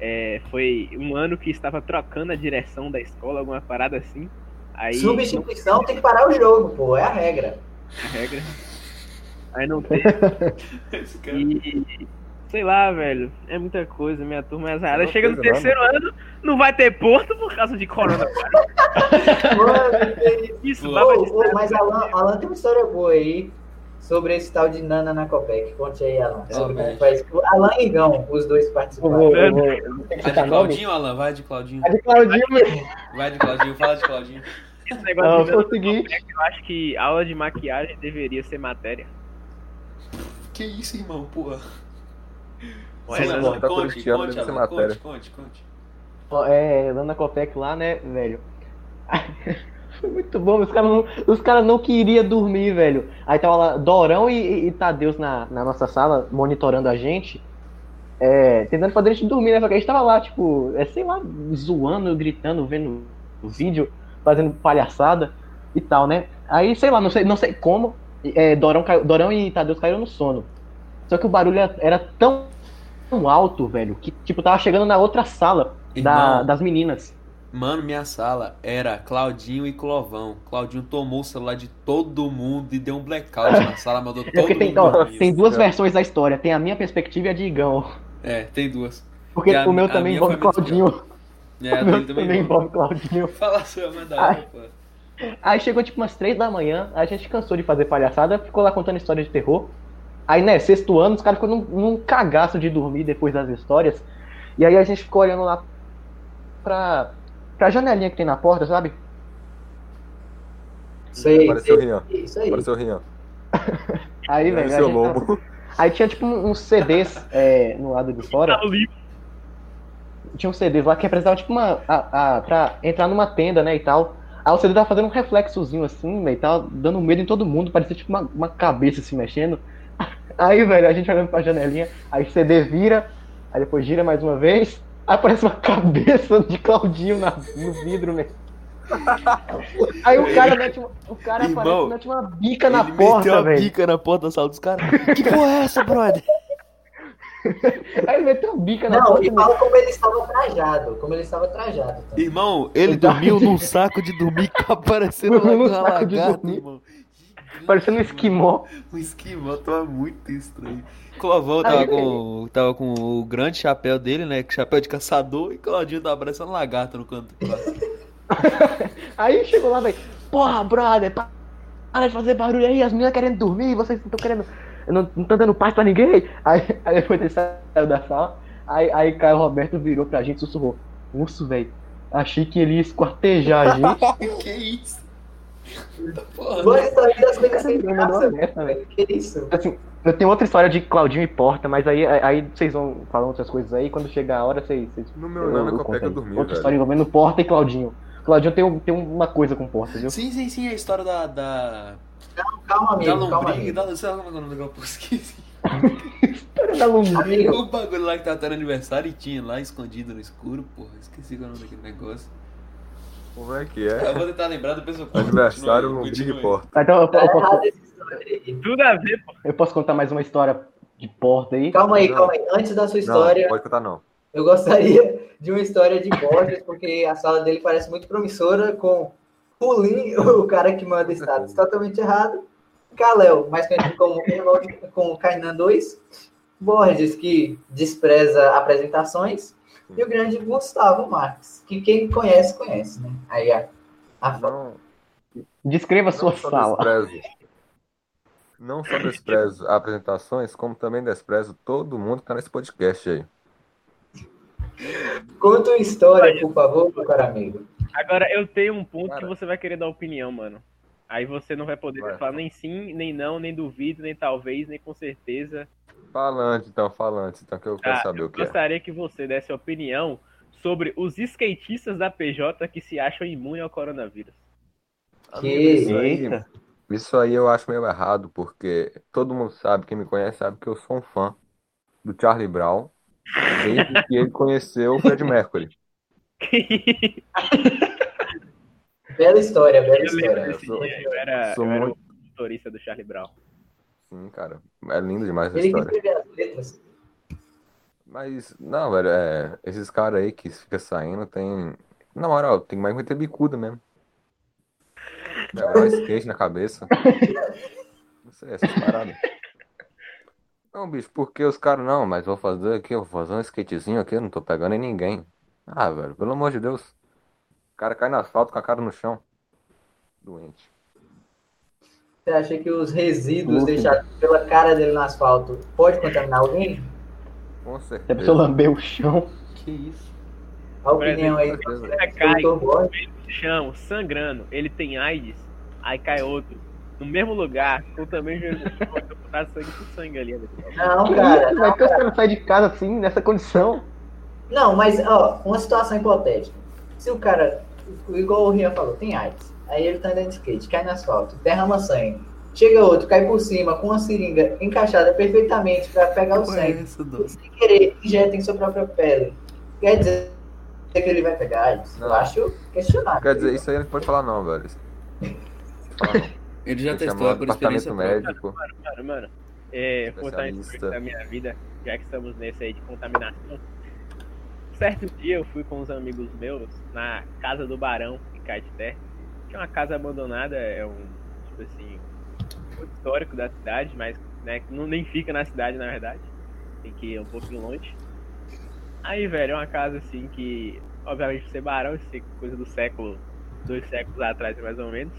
é, foi um ano que estava trocando a direção da escola, alguma parada assim. Aí Substituição tem que parar o jogo, pô, é a regra. a regra. Aí não cara. *laughs* E. Sei lá, velho. É muita coisa, minha turma é azarada. Não Chega no terceiro ano, não vai ter Porto por causa de corona. Mano, que Isso, Pô, baba Ô, de ô, mas Alan, Alan tem uma história boa aí sobre esse tal de Nana na Copec. Conte aí, Alan. Sobre como Realmente. faz. Alan e Igão, os dois participaram. vou, Vai citar de. Claudinho, Alan? Vai de Claudinho. É de Claudinho. Vai de Claudinho, fala de Claudinho. Esse negócio Não, de seguinte. Eu acho que aula de maquiagem deveria ser matéria. Que isso, irmão, porra. Ué, Sim, não, Alan, não, tá conte, conte, Alan, matéria. conte, conte, conte. É, Lana Copec lá, né, velho? *laughs* Foi muito bom, os caras não, os cara não queriam dormir, velho. Aí tava lá Dorão e, e, e Tadeus na, na nossa sala, monitorando a gente, é, tentando fazer a gente dormir, né? Só que a gente tava lá, tipo, é, sei lá, zoando, gritando, vendo o vídeo. Fazendo palhaçada e tal, né? Aí, sei lá, não sei, não sei como, é, Dorão, caiu- Dorão e Tadeu caíram no sono. Só que o barulho era, tão, tão alto, velho, que, tipo, tava chegando na outra sala da- das meninas. Mano, minha sala era Claudinho e Clovão. Claudinho tomou o celular de todo mundo e deu um blackout na *laughs* sala, mandou É todo porque tem, mundo ó, tem duas versões da história. Tem a minha perspectiva e a de Igão. É, tem duas. Porque E a- o meu também Claudinho. É, *laughs* *laughs* a dele também, também. envolve Claudinho. Fala sua, manda pô. Aí chegou tipo umas três da manhã, a gente cansou de fazer palhaçada, ficou lá contando história de terror. Aí, né, sexto ano, os caras ficam num, num cagaço de dormir depois das histórias. E aí a gente ficou olhando lá pra, pra janelinha que tem na porta, sabe? Sei, Apareceu o sei. Rian. Isso aí. Apareceu o Rian. *laughs* Aí, velho, Apareceu o gente tava- lobo. Aí tinha tipo uns CDs é, no lado de fora. Tá livre. Tinha uns CDs lá que representavam tipo uma. A, a, pra entrar numa tenda, né, e tal. Aí o CD tava fazendo um reflexozinho assim, velho, tava dando medo em todo mundo, parecia tipo uma, uma cabeça se mexendo. *laughs* Aí, velho, a gente olhando pra janelinha, aí o CD vira, aí depois gira mais uma vez, aí aparece uma *laughs* cabeça de Claudinho na, no vidro, velho. Aí o cara mete uma, o cara Irmão, aparece e mete uma bica na porta, velho. Bica na porta da sala dos caras. Que porra é essa, brother? *laughs* Aí ele meteu bica na Não, porta. e fala como ele estava trajado. Como ele estava trajado. também. Irmão, Ele Verdade. dormiu num saco de dormir que tá parecendo Num uma saco de lagarta, dormir. irmão. Parecendo um esquimó. O esquimó tava muito estranho. Clovão Aí, tava com, tava com o grande chapéu dele, né? Chapéu de caçador, e Claudinho tava parecendo lagarta no canto do. *laughs* Aí chegou lá, velho. Porra, brother, pa- para de fazer barulho aí, as meninas querendo dormir, vocês não estão querendo. Não estão dando paz pra ninguém. Aí, aí depois ele saiu da sala. Aí, aí Caio Roberto virou pra gente e sussurrou. Urso, velho. Achei que ele ia esquartejar a gente. *laughs* que isso? Porra, Boa história das coisas sem graça, velho. velho. Que isso? Assim, eu tenho outra história de Claudinho e Porta, mas aí, aí vocês vão falar outras coisas aí. Quando chegar a hora, vocês. vocês No meu nome é conto Copeca aí. dormir, Outra velho. história envolvendo Porta e Claudinho. Claudinho tem, um- tem uma coisa com Porta, viu? Sim, sim, sim, a história da. da... Calma, Da amigo. Calma, lombriga, amigo. da. Sei lá como é é o nome do negócio, esqueci. Da lombriga. O bagulho lá que tava tendo aniversário e tinha lá escondido no escuro, porra, esqueci é o nome daquele negócio. Como é que Eu é? vou tentar lembrar, depois eu conto. Aniversário, lombriga e porta. Tá, Então eu, Tá eu posso, errado essa história aí. Tudo a ver, pô. eu posso contar mais uma história de Porta aí? Calma aí, Não. calma aí. Antes da sua Não, história, pode contar não. eu gostaria de uma história de Borges, porque a sala dele parece muito promissora, com Pulim, *laughs* o cara que manda status totalmente errado, Kalel, mais conhecido como irmão de- com Kainan 2, Borges, que despreza apresentações, e o grande Gustavo Marques, que quem conhece, conhece, né? Aí a, a Não, Descreva não sua sala. desprezo. Não só desprezo apresentações, como também desprezo todo mundo que tá nesse podcast aí. Conta uma história, por favor, meu caro amigo. Agora eu tenho um ponto Cara. que você vai querer dar opinião, mano. Aí você não vai poder Vai. falar nem sim, nem não, nem duvido, nem talvez, nem com certeza. Falante, então, falante, então, que eu quero Ah, saber eu o que é. gostaria que você desse opinião sobre os skatistas da PJ que se acham imunes ao coronavírus. Amigo, isso aí, isso aí eu acho meio errado, porque todo mundo sabe, quem me conhece sabe que eu sou um fã do Charlie Brown, desde que ele conheceu o Fred Mercury. *laughs* *laughs* Bela história, bela Eu história. desse sou- eu era, sou eu era o muito- motorista do Charlie Brown. Sim, cara, é lindo demais essa Ele que história. escreveu as letras. Mas, não, velho, é, esses caras aí que fica saindo tem. Na moral, tem mais que meter bicuda mesmo. Levar *laughs* skate na cabeça. Não sei, essas paradas. Não, bicho, porque os caras, não, mas vou fazer aqui, eu vou fazer um skatezinho aqui, eu não tô pegando em ninguém. Ah, velho, pelo amor de Deus. O cara cai no asfalto com a cara no chão. Doente. Você acha que os resíduos Lúcido. deixados pela cara dele no asfalto pode contaminar alguém? Com Se a pessoa certeza. lamber o chão. Que isso? A opinião aí. Você cai no chão, sangrando, ele tem AIDS, aí cai outro. No mesmo lugar, com também Jesus, *laughs* botar sangue sangue ali. né? Não, cara. Como é que os caras saem de casa assim, nessa condição? Não, mas, ó, uma situação hipotética. Se o cara, igual o Rian falou, tem AIDS, aí ele tá andando de skate, cai no asfalto, derrama sangue. Chega outro, cai por cima com uma seringa encaixada perfeitamente pra pegar o é sangue. E sem querer, injeta em sua própria pele. Quer dizer que ele vai pegar. Isso eu Não. acho questionável. Quer dizer, isso aí não pode falar não, velho. Fala não. Ele já que testou é por departamento experiência médico. Mano, mano, é, vou contar da minha vida, já que estamos nesse aí de contaminação. Certo dia eu fui com uns amigos meus na casa do Barão, em Caeté, que é uma casa abandonada, é um, tipo assim, um histórico da cidade, mas né, não, nem fica na cidade, na verdade. Tem que ir um pouquinho longe. Aí, velho, é uma casa assim que, obviamente, ser Barão, isso é coisa do século, dois séculos atrás, mais ou menos.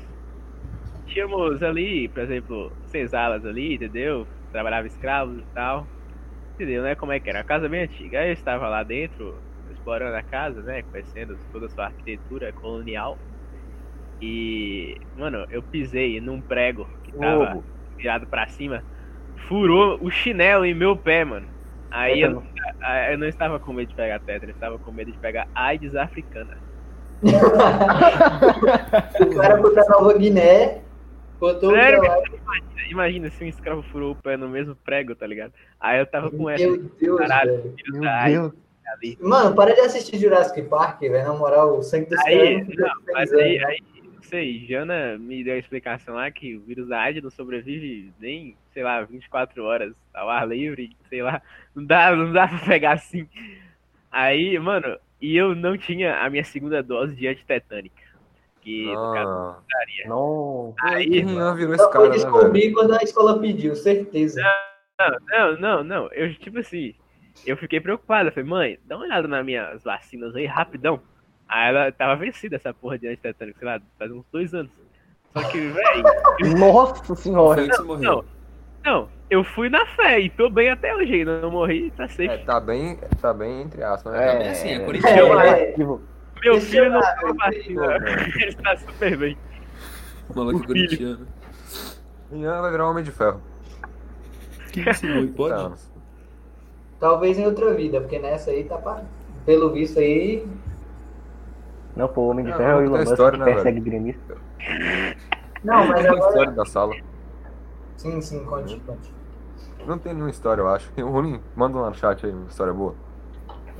Tínhamos ali, por exemplo, senzalas ali, entendeu? Trabalhava escravos e tal. Entendeu, né? Como é que era? Uma casa bem antiga. Aí eu estava lá dentro, explorando a casa, né? Conhecendo toda a sua arquitetura colonial. E, mano, eu pisei num prego que tava Ô, virado pra cima. Furou o chinelo em meu pé, mano. Aí eu, eu não estava com medo de pegar tetra, eu estava com medo de pegar AIDS africana. O cara pra Nova Guiné, botou Sério. Imagina, imagina se um escravo furou o pé no mesmo prego, tá ligado? Aí eu tava com essa. Meu Deus, Caralho. Meu Deus. Ali. Mano, para de assistir Jurassic Park, velho. Na moral, o sangue dos Aí, caras não, mas aí, aí, não sei, Jana me deu a explicação lá que o vírus da AIDS não sobrevive nem, sei lá, 24 horas ao ar livre, sei lá, não dá, não dá pra pegar assim. Aí, mano, e eu não tinha a minha segunda dose de antitetânica. Que no caso Não. daria. Não. Aí, Rian virou esse cara, foi né, velho? descobrir quando a escola pediu, certeza. Não, não, não. Eu, tipo assim, eu fiquei preocupado. Eu falei, mãe, dá uma olhada nas minhas vacinas aí, rapidão. Aí ela tava vencida essa porra de antitetânico, sei lá, faz uns dois anos. Só que, velho, *laughs* Nossa senhora. Você morreu. não, não, eu fui na fé e tô bem até hoje ainda. Não morri, tá safe. É, tá bem, tá bem entre aspas, né? É assim, é É, corintiano. é. Tipo, Meu Deixa filho não toma vacina. *laughs* Ele tá super bem. Maluco o filho. corintiano. Rian vai virar um homem de ferro. Que isso, Boi? 30 Pode? Talvez em outra vida, porque nessa aí tá pra... Pelo visto aí. Não, pô, o Homem de Não, Ferro e o conta a Elon Musk história, né, persegue gremista. Não, mas Tem a agora. história da sala. Sim, sim, conte, conte. Não tem nenhuma história, eu acho. O Rolim, manda no chat aí, uma história boa. *laughs*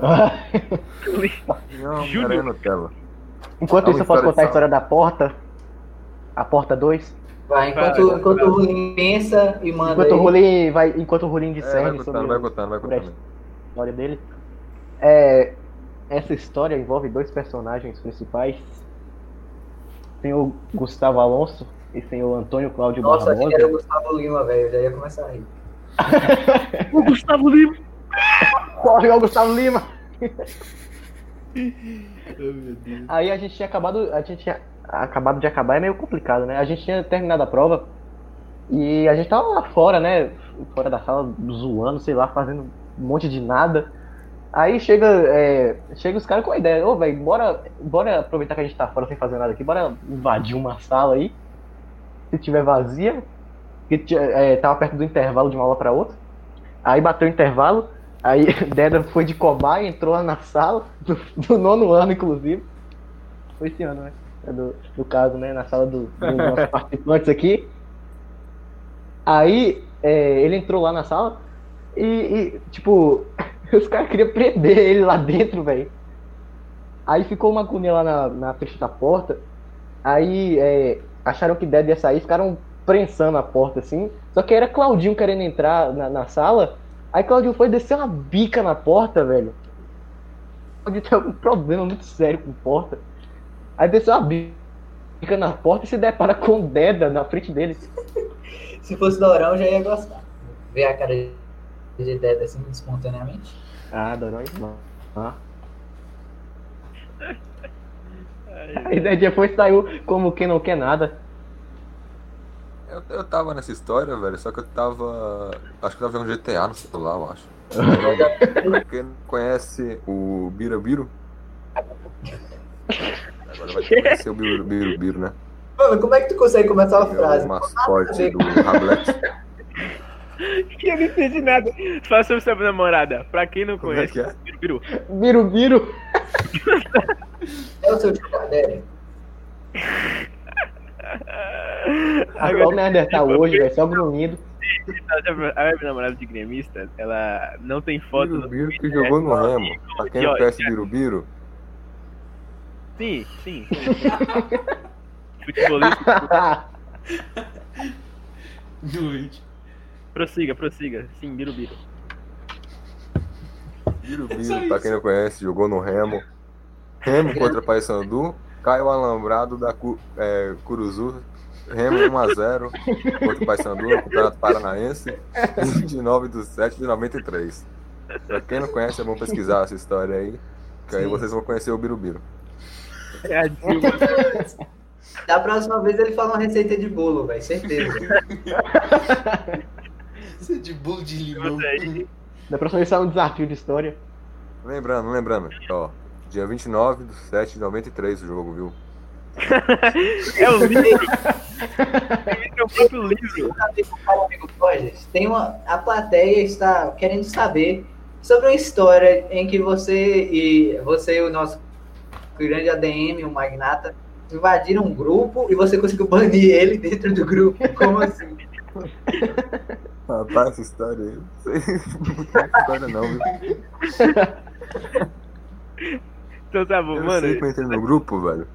Não, Júlio. era Nutella. Enquanto É uma isso, eu posso contar a história da porta. A porta 2. Vai, enquanto, Vai, enquanto vai. o Rulim pensa e manda Enquanto o aí. Rolim vai, enquanto o Rolim É, vai contando, vai o- contando, vai a contando. história dele. É, essa história envolve dois personagens principais. Tem o Gustavo Alonso e tem o Antônio Cláudio Nossa, achei que era o Barbosa. Gustavo Lima, velho. Já ia começar a rir. *laughs* O Gustavo Lima. Corre, ó, Gustavo Lima! *laughs* Oh, meu Deus. Aí a gente tinha acabado, a gente tinha acabado de acabar, é meio complicado, né? A gente tinha terminado a prova e a gente tava lá fora, né? Fora da sala, zoando, sei lá, fazendo um monte de nada. Aí chega, é, chega os caras com a ideia, ô velho, bora, bora aproveitar que a gente tá fora sem fazer nada aqui, bora invadir uma sala aí, se tiver vazia, que é, tava perto do intervalo de uma aula pra outra. Aí bateu o intervalo, aí *laughs* Deda foi de cobaia, entrou lá na sala, do, do nono ano, inclusive. Foi esse ano, né? É do, do caso, né? Na sala do, dos nossos *laughs* participantes aqui. Aí é, ele entrou lá na sala e, e, tipo, *laughs* os caras queriam prender ele lá dentro, velho. Aí ficou uma agonia lá na, na frente da porta. Aí é, acharam que Deda ia sair, ficaram prensando a porta assim. Só que era Claudinho querendo entrar na, na sala. Aí Claudinho foi descer uma bica na porta, velho. Claudinho tem algum problema muito sério com porta. Aí desceu uma bica na porta e se depara com Deda na frente dele. *laughs* Se fosse Dorão, eu já ia gostar. Ver a cara de Deda assim, espontaneamente. Ah, Dorão não. Ah. *laughs* Aí daí depois saiu como quem não quer nada. Eu, eu tava nessa história, velho, só que eu tava. Acho que eu tava vendo GTA no celular, eu acho. *laughs* Quem não conhece o Birubiru? Agora vai conhecer o Biru- Birubiru, né? Mano, como é que tu consegue começar uma É frase? o mascote do Rablet. *laughs* Que eu não entendi nada. Fala sobre sua namorada. Pra quem não Como é conhece, que é? Biru. Biru, biru. É o seu tio Cadere. *laughs* Agora o Neandertal hoje, velho, só grunhido. A minha namorada de gremista, ela não tem foto Birubiru que jogou no Remo. Pra quem não conhece o Birubiru, Sim, sim. *laughs* Futebolista. Doente. Prossiga, prossiga. Sim, Birubiru. Birubiru, Só pra quem não conhece, jogou no Remo. Remo contra Paysandu. Caiu Alambrado da Cu, é, Curuzu. Remo 1x0 contra o Paysandu no Campeonato Paranaense. 29 de 7 de 93. Pra quem não conhece, é bom pesquisar essa história aí. Que aí Sim. vocês vão conhecer o Birubiru. É a Dilma. Da próxima vez ele fala uma receita de bolo, velho, certeza. Isso é de bolo de limão. Da próxima vez sai um desafio de história. Lembrando, lembrando, ó. Dia 29 de 7 de 93 o jogo, viu? *laughs* É o livro. É o próprio livro. Tem uma, a plateia está querendo saber sobre uma história em que você e você e o nosso grande ADM, o Magnata, invadiram um grupo e você conseguiu banir ele dentro do grupo. Como assim? Rapaz, essa história aí. Não essa história não, viu? Então tá bom, Eu mano. eu entrei no grupo, velho.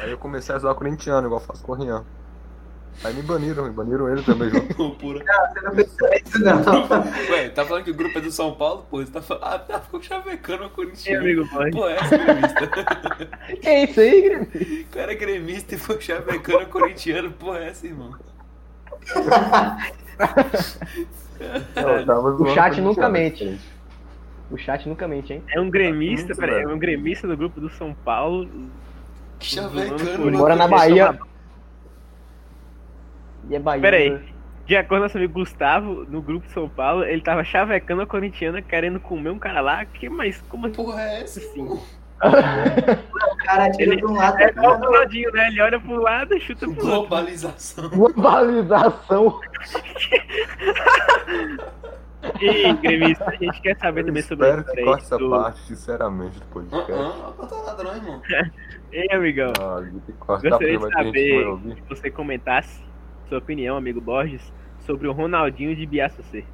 Aí eu comecei a zoar corintiano, igual eu faço com o Rian. Aí me baniram, me baniram ele também junto. Loucura. *laughs* Você não pensou isso, não. *laughs* Ué, tá falando que o grupo é do São Paulo? Pô, você tá falando. Ah, tá, ficou chavecando o Sim, Corinthians. amigo. Pô, é essa gremista. *laughs* Que é isso aí, Guilherme? O cara é gremista e foi chavecando o corintiano. Pô, é essa, irmão. Eu tava O chat nunca mente. gente. O chat nunca mente, hein? É um gremista, peraí, é um gremista do grupo do São Paulo. Que mano. Bora na Bahia. E é Bahia. Peraí. né? De acordo com nosso amigo Gustavo, no grupo de São Paulo, ele tava chavecando a corintiana, querendo comer um cara lá. Que, mas como assim? Porra, é essa? Sim. *laughs* O cara tira Ele- um lado É igual o. Ronaldinho, né? Ele olha pro lado e chuta pro outro. Globalização. Globalização. *laughs* E, gremista, a gente quer saber Eu também sobre a espero que corte essa do... parte, sinceramente, do Ah, podcast. ah, conta nada, não, irmão. *laughs* Ei, amigão, Ah, gostaria de saber que você comentasse sua opinião, amigo Borges, sobre o Ronaldinho de.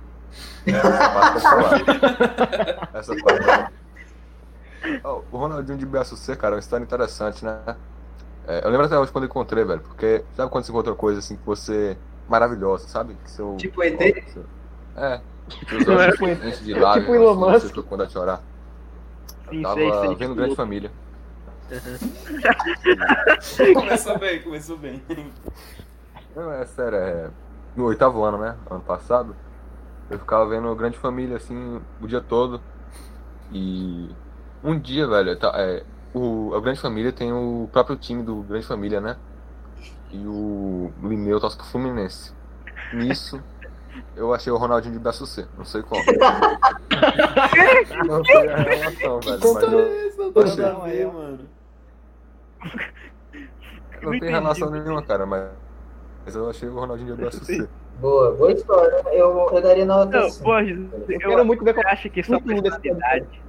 Essa parte vou falar. Essa parte eu- Ó, O Ronaldinho de BSC, cara, é uma história interessante, né? É, eu lembro até hoje quando eu encontrei, velho, porque sabe quando você encontra coisa assim que você. maravilhosa, sabe? Que seu, Tipo ET? seu- É. Seus *laughs* olhos Tipo de lágrimas, Tipo Elon Musk. Você quando chorar. Sim, Eu tava sei, sei, vendo tipo, Grande Família. Começou bem, começou bem. Não, é sério, é. No oitavo ano, né? Ano passado. Eu ficava vendo Grande Família, assim, o dia todo. E um dia, velho, tá, é, o, a Grande Família tem o próprio time do Grande Família, né? E o Lineu torce pro Fluminense. Nisso, eu achei o Ronaldinho de braço C. Não sei como. não sei a relação, velho. Mas eu, Isso não tem tem nada nada a a ver, mano. não Não tem relação nenhuma, cara, mas, mas eu achei o Ronaldinho de braço C. Boa, boa história. Eu, eu daria nota Não, assim. Borges, Eu eu, quero muito ver você como acha que sua personalidade.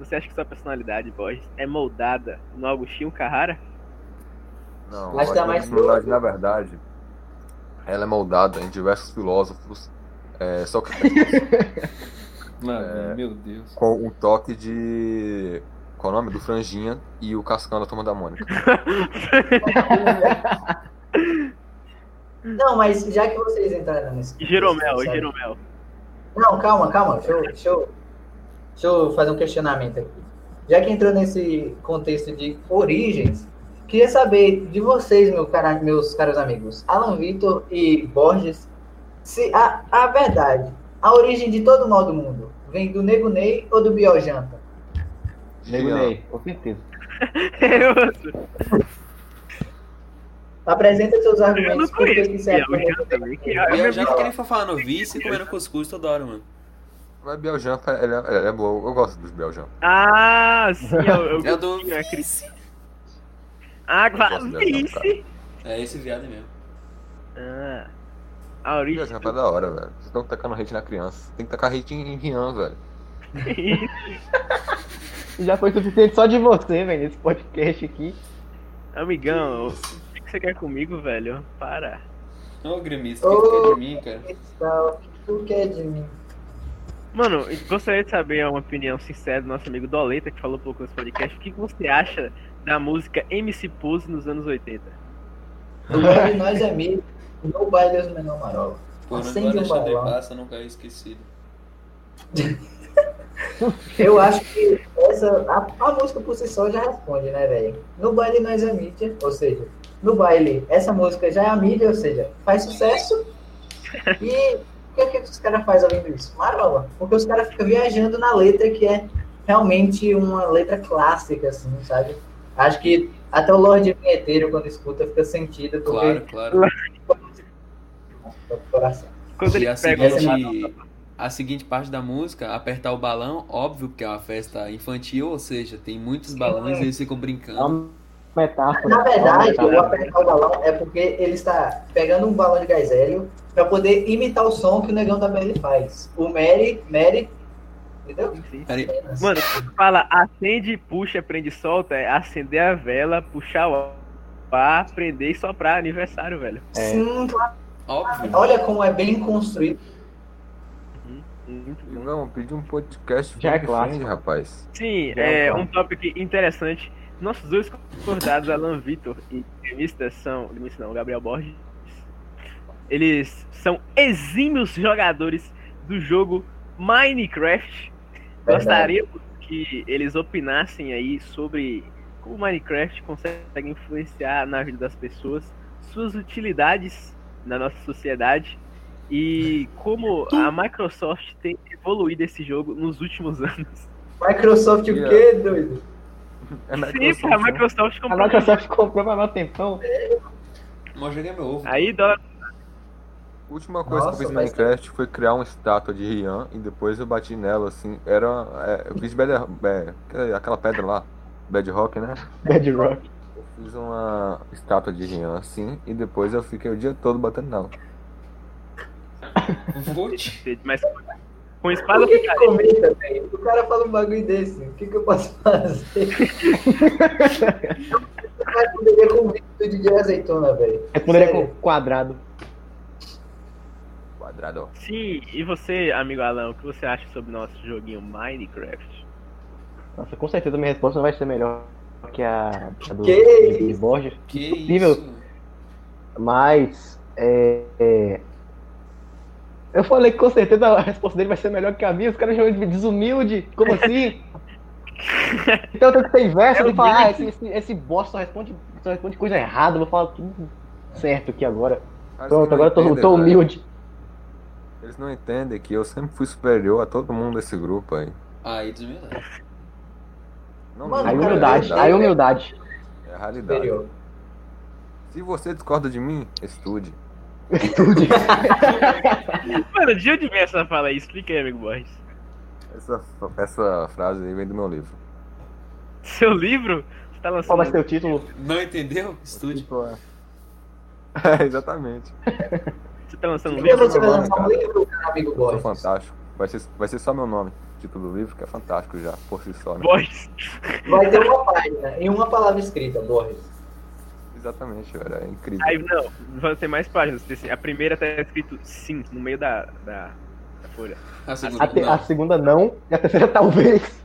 Você acha que sua personalidade, Borges, é moldada no Agostinho Carrara? Não, Acho que tá a mais personalidade, na verdade, ela é moldada em diversos filósofos, é, só que *laughs* Mano, meu Deus. com um toque de. Qual é o nome? Do Franjinha e o Cascão da Turma da Mônica. *laughs* *laughs* Não, mas já que vocês entraram nesse. Jeromel, e sabe? Jeromel. Não, calma, calma. Deixa eu, deixa, eu, deixa eu fazer um questionamento aqui. Já que entrou nesse contexto de origens, queria saber de vocês, meu cara, meus caros amigos, Alan Vitor e Borges, se a, a verdade, a origem de todo mal do mundo, vem do Nego Ney ou do Biel Janta? Nego. Ney, com certeza. *laughs* Apresenta seus argumentos por que conheço que o você acha Biel que é velho. que é eu meu já amigo- que ele for falar no vice comendo cuscuz toda hora, mano. Mas Biel ele é, ele é boa, eu gosto dos Biel Ah, sim, eu, eu, É *laughs* do eu vice. Ah, vice. É esse viado mesmo. Ah, a origem. Biel é da hora, velho. Vocês estão tacando hate na criança. Tem que tacar hate em Rian, velho. *laughs* Já foi suficiente só de você, velho, nesse podcast aqui. Amigão, você quer comigo, velho? Para. Ô, gremista, o que tu quer de mim, cara? Tal, Tu quer de mim? Mano, gostaria de saber uma opinião sincera do nosso amigo Doleta, que falou pouco nesse podcast. O que que você acha da música MC Pose nos anos 80? No baile nós é amigo, no baile os menor marola. Não Acende um balão. passa, não caiu esquecido. *laughs* Eu acho que essa, a, a música por si só já responde, né, velho? No baile nós é mídia, ou seja, no baile essa música já é a mídia, ou seja, faz sucesso. E o que, é que os caras fazem ouvindo isso? Marola. Porque os caras ficam viajando na letra que é realmente uma letra clássica, assim, sabe? Acho que até o Lorde Vinheteiro, quando escuta, fica sentido, porque Claro, claro. *laughs* Quando E ele a pega seguinte, a seguinte parte da música, apertar o balão, óbvio que é uma festa infantil, ou seja, tem muitos balões e eles ficam É brincando. Metáfora. Na é verdade, o apertar o balão é porque ele está pegando um balão de gás hélio para poder imitar o som que o negão da BL faz. O Mary, Mary, entendeu? Mano, fala acende, puxa, prende e solta, é acender a vela, puxar o ar, prender e soprar aniversário, velho. É. Sim, claro. óbvio. olha como é bem construído. Não, pedi um podcast Já é clássico. Friend, rapaz. Sim, Já é é um um tópico interessante. Nossos dois concordados, Alan Vitor e gremista são, gremista não, Gabriel Borges, eles são exímios jogadores do jogo Minecraft. Verdade. Gostaríamos que eles opinassem aí sobre como o Minecraft consegue influenciar na vida das pessoas, suas utilidades na nossa sociedade e como a Microsoft tem evoluído esse jogo nos últimos *laughs* anos. Microsoft o quê, doido? Sim, Microsoft, pô, a? Microsoft A comprou. Microsoft comprou pra maior tempão. Mas joguei meu ovo. Aí dólar. A última coisa Nossa, que eu fiz no Minecraft foi criar uma estátua de Rian e depois eu bati nela, assim. Era. É, eu fiz bed, é, aquela pedra lá, Bedrock, né? Bedrock. Eu fiz uma estátua de Rian, assim, e depois eu fiquei o dia todo batendo nela. Mas com espada O que que comenta, velho? O cara fala um bagulho desse. O que que eu posso fazer? *laughs* O cara poderia com vídeo DJ Azeitona, velho. Responderia Sério. com quadrado. Quadrado. Sim, e você, amigo Alan, o que você acha sobre o nosso joguinho Minecraft? Nossa, com certeza minha resposta vai ser melhor que a, a do Que? Borges. Que? Mas é, é, eu falei que com certeza a resposta dele vai ser melhor que a minha. Os caras chamam de desumilde. Como assim? *laughs* então eu tenho que ser inverso. Eu tenho que falar, ah, esse, esse, esse bosta só responde, só responde coisa errada. Eu vou falar tudo certo aqui agora. Mas Pronto, eles não agora eu tô, entendem, tô velho. humilde. Eles não entendem que eu sempre fui superior a todo mundo desse grupo aí. Aí, desumildade. Não, Mano, Aí cara, humildade, eu- aí humildade. É a realidade. Superior. Se você discorda de mim, estude. *laughs* Mano, de onde vem essa fala aí? Explica aí, amigo Borges. Essa, essa frase aí vem do meu livro. Seu livro? Você tá Qual lançando. vai ser o título? Não entendeu? Estude. Tipo, é... *laughs* é, exatamente. Você tá lançando um que livro? você vai lançar um livro, cara, amigo Eu sou Borges? fantástico. Vai ser, vai ser só meu nome. Título do livro, que é fantástico já, por si só, né? Borges. Vai ter uma página e uma palavra escrita, Borges. Exatamente, velho. É incrível. Aí, não, vão ter mais páginas. Assim, A primeira tá escrito sim no meio da, da, da folha. A segunda, A, te- não. a segunda não, e a terceira *laughs* talvez.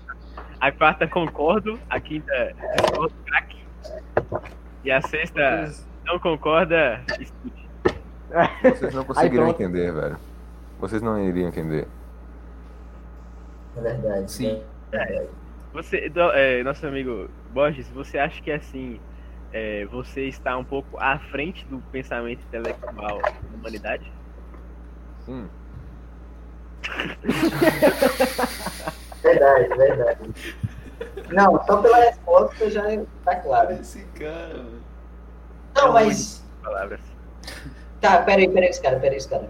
A quarta concordo, a quinta discordo, craque. E a sexta Vocês, não concorda, estude. vocês não *laughs* conseguiriam pronto. entender, velho. Vocês não iriam entender. É verdade. Sim. Você, do- é, nosso amigo Borges, você acha que assim é, você está um pouco à frente do pensamento intelectual da humanidade? Sim. *laughs* Verdade, verdade. Não, só pela resposta já tá claro. Esse cara, mano. Não, mas. Palavras. Tá, peraí, peraí, esse cara, peraí, esse cara.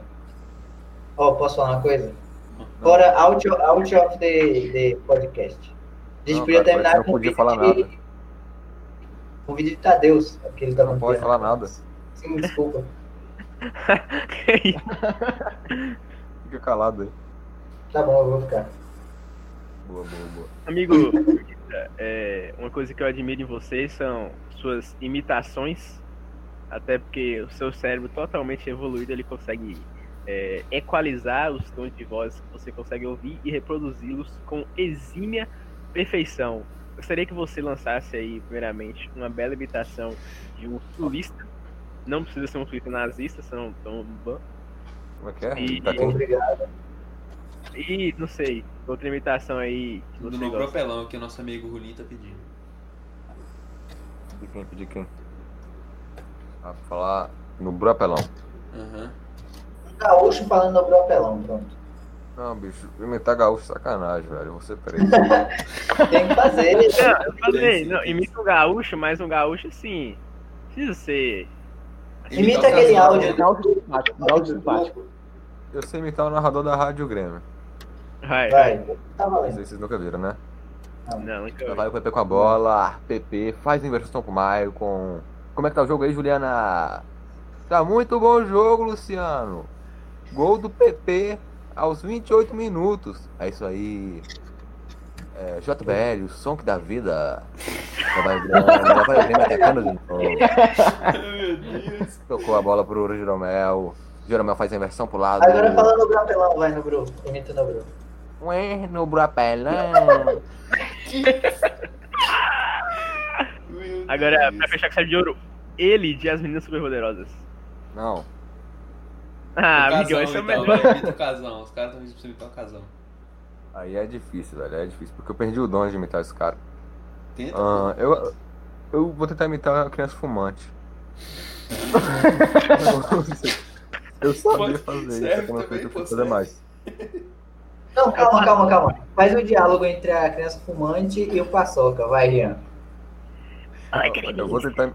Ó, posso falar uma coisa? Fora out, out of the, the podcast. A gente Não, podia cara, terminar não com um podia falar nada. Um vídeo de Tadeus, porque ele tá Não pode falar nada. Sim, desculpa. *laughs* Fica calado aí. Tá bom, eu vou ficar. Boa, boa, boa. Amigo, é, uma coisa que eu admiro em vocês são suas imitações, até porque o seu cérebro totalmente evoluído ele consegue é, equalizar os tons de voz que você consegue ouvir e reproduzi-los com exímia perfeição. Gostaria que você lançasse aí, primeiramente, uma bela imitação de um sulista. Não precisa ser um sulista nazista, senão tão ban. Como é que é? E- Tá. Obrigado. E, não sei, outra imitação aí que Do você meu gosta. propelão que o nosso amigo Rulinho tá pedindo. De quem? De quem? Ah, falar no Bropelão. Aham. Gaúcho falando no propelão, pronto. Não, bicho, imitar gaúcho é sacanagem, velho. Você preso. *laughs* Tem que fazer. Não, eu falei, Sim, não, sim. imita um gaúcho, mas um gaúcho assim. Precisa ser. Imita aquele áudio. né? Áudio simpático, áudio simpático. Eu sei imitar o narrador da Rádio Grêmio. Vai. Vai, tá Não valendo. sei se vocês nunca viram, né? Não, nunca Já vi. vai o PP com a bola, PP, faz inversão pro Maicon. Como é que tá o jogo aí, Juliana? Tá muito bom o jogo, Luciano. Gol do PP aos 28 minutos. É isso aí. É, JBL, o som que dá vida. Já vai o vai o Grêmio atacando de novo. Meu Deus. Tocou a bola pro Jeromel. Jeromel faz a inversão pro lado. Agora fala no propelão, vai no Bru. Imita no Bru. Ué, no Brapelão. Agora, pra fechar com chave de ouro, ele de As Meninas Superpoderosas. Não. Ah, O amigão, casão, esse é o então, melhor. vai, imita o casão. Os caras estão pedindo pra você imitar o casão. Aí é difícil, velho. É difícil. Porque eu perdi o dom de imitar esse cara. Tenta. Ah, eu, eu vou tentar imitar uma criança fumante. *laughs* eu sabia fazer isso, serve só que eu fazer mais. Não, calma, calma, calma. Faz o diálogo entre a criança fumante e o paçoca. Vai, Rian. Eu vou tentar.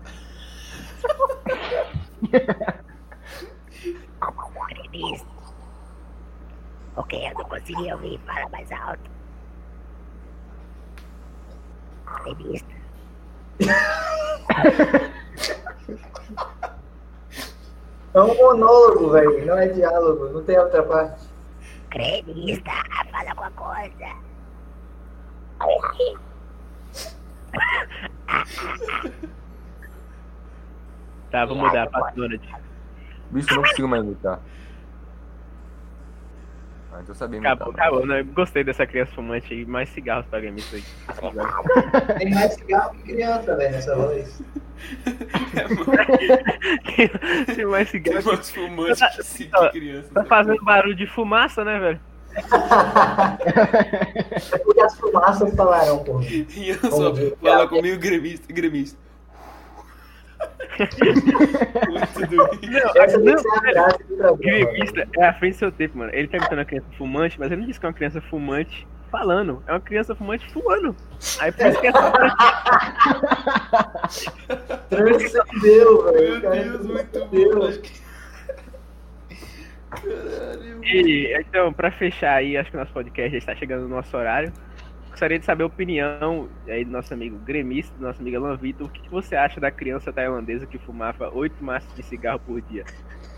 Ok, eu não consegui ouvir, fala mais alto. Gremista, É um monólogo, velho. Não é diálogo. Não tem outra parte. gremista, fala alguma coisa. Tá, vou mudar pra Donald. Bicho, eu não consigo mais imitar. Ah, então sabia. Acabou, mas- acabou. Né? Gostei dessa criança fumante aí. Mais cigarros pra gremista aí. *laughs* Tem mais cigarro que criança, velho, nessa voz. Tem mais Tem cigarros. mais fumante que cinco Ó, crianças. Tá fazendo barulho de fumaça, né, velho? É *laughs* porque as fumaças falaram. E eu só fala comigo gremista, gremista. Gremista é a frente do seu tempo, mano. Ele tá imitando uma criança fumante, mas ele não disse que é uma criança fumante falando. É uma criança fumante fumando. Aí por isso que é Transcendeu, velho. Meu Deus, muito que... Caralho. E, então, pra fechar aí, acho que o nosso podcast já está chegando no nosso horário. Gostaria de saber a opinião aí do nosso amigo gremista, do nosso amigo Alan Vitor. O que, você acha da criança tailandesa que fumava oito maços de cigarro por dia?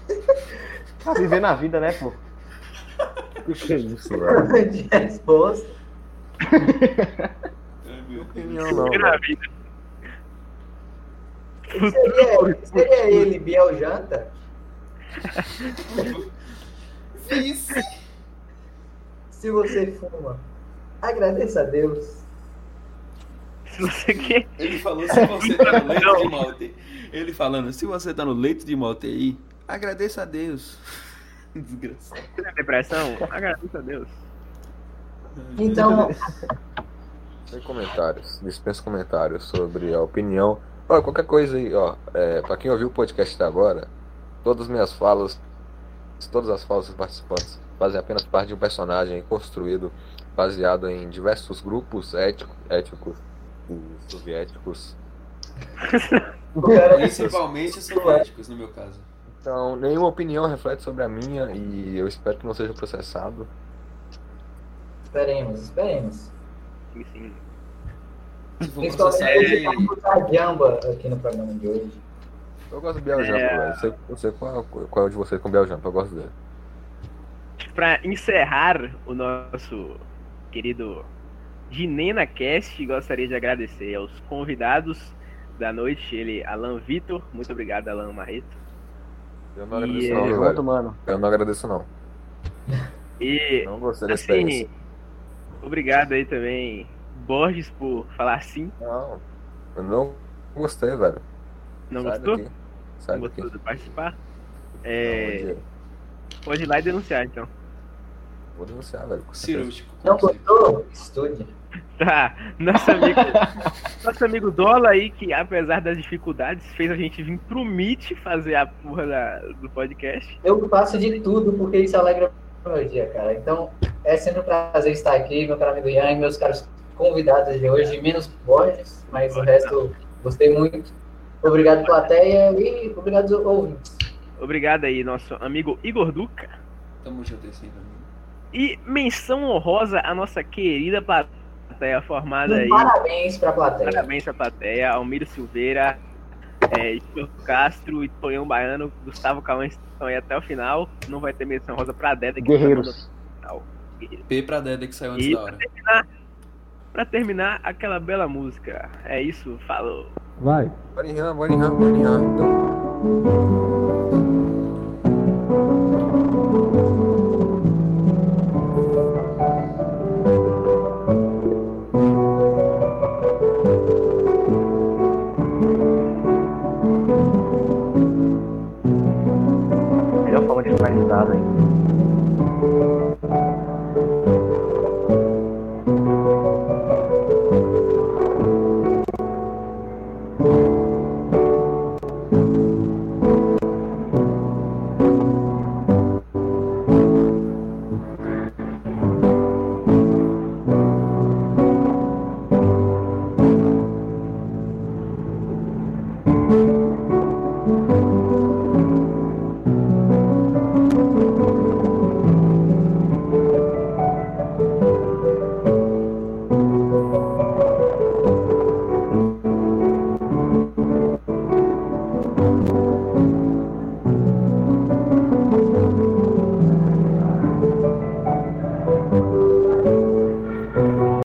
*laughs* Tá vivendo a vida, né, pô? O que é isso, *laughs* velho? De resposta. Deus. Opinião não, Na vida. Seria, seria ele Biel Janta? Vice. *laughs* Se você fuma, agradeça a Deus. Se você quer. Ele falou se você tá no leito de UTI. Ele falando, se você tá no leito de uma UTI, agradeça a Deus. *laughs* Desgraçado. Você tem depressão? Agradeço a Deus. Então, Sem comentários. Dispensa comentários sobre a opinião. Olha, qualquer coisa aí, ó. É, pra quem ouviu o podcast até agora, todas as minhas falas, todas as falas dos participantes fazem apenas parte de um personagem construído baseado em diversos grupos ético, éticos e soviéticos. *laughs* o cara Principalmente soviéticos, no meu caso. Então, nenhuma opinião reflete sobre a minha e eu espero que não seja processado. Esperemos, esperemos. Sim, sim. Principalmente vamos usar Jamba aqui no programa de hoje. Eu gosto do Biel Jampa, É. Eu sei, eu sei qual, qual é o de vocês com o Biel Jampa, eu gosto dele. Pra encerrar o nosso querido Ginena Cast, gostaria de agradecer aos convidados da noite, ele, Alan Vitor. Muito obrigado, Alan Marreto. Eu não E, agradeço é, não, velho. mano. Eu não agradeço não. E Não gostei da assim, experiência. obrigado aí também, Borges, por falar sim. Não, eu não gostei, velho. Não Sai gostou? daqui. Sai Não daqui. gostou de participar? Não, É, Diego, pode ir lá e denunciar, então. Vou denunciar, velho. com certeza. Cirúrgico. Não gostou? Estude. Tá, nosso amigo, *laughs* nosso amigo Dola aí, que apesar das dificuldades, fez a gente vir pro Meet fazer a porra da- do podcast. Eu faço de tudo porque isso alegra o meu dia, cara. Então, é sempre um prazer estar aqui, meu caro amigo Ian e meus caros convidados de hoje, menos Borges, mas o resto gostei muito. Obrigado, plateia, e obrigado, ouvintes. Obrigado aí, nosso amigo Igor Duca. Tamo junto também. E menção honrosa à nossa querida plateia formada Um aí. parabéns pra plateia. Parabéns pra plateia, Almiro Silveira, é, Igor Castro e Tonhão Baiano, Gustavo Cauã estão aí até o final. Não vai ter menção rosa pra Deda que Guerreiros. tá. P pra Deda que saiu antes E da hora. pra terminar, aquela bela música. É isso, falou. Vai. Bora em rã, bora em rã, bora em rã. Então,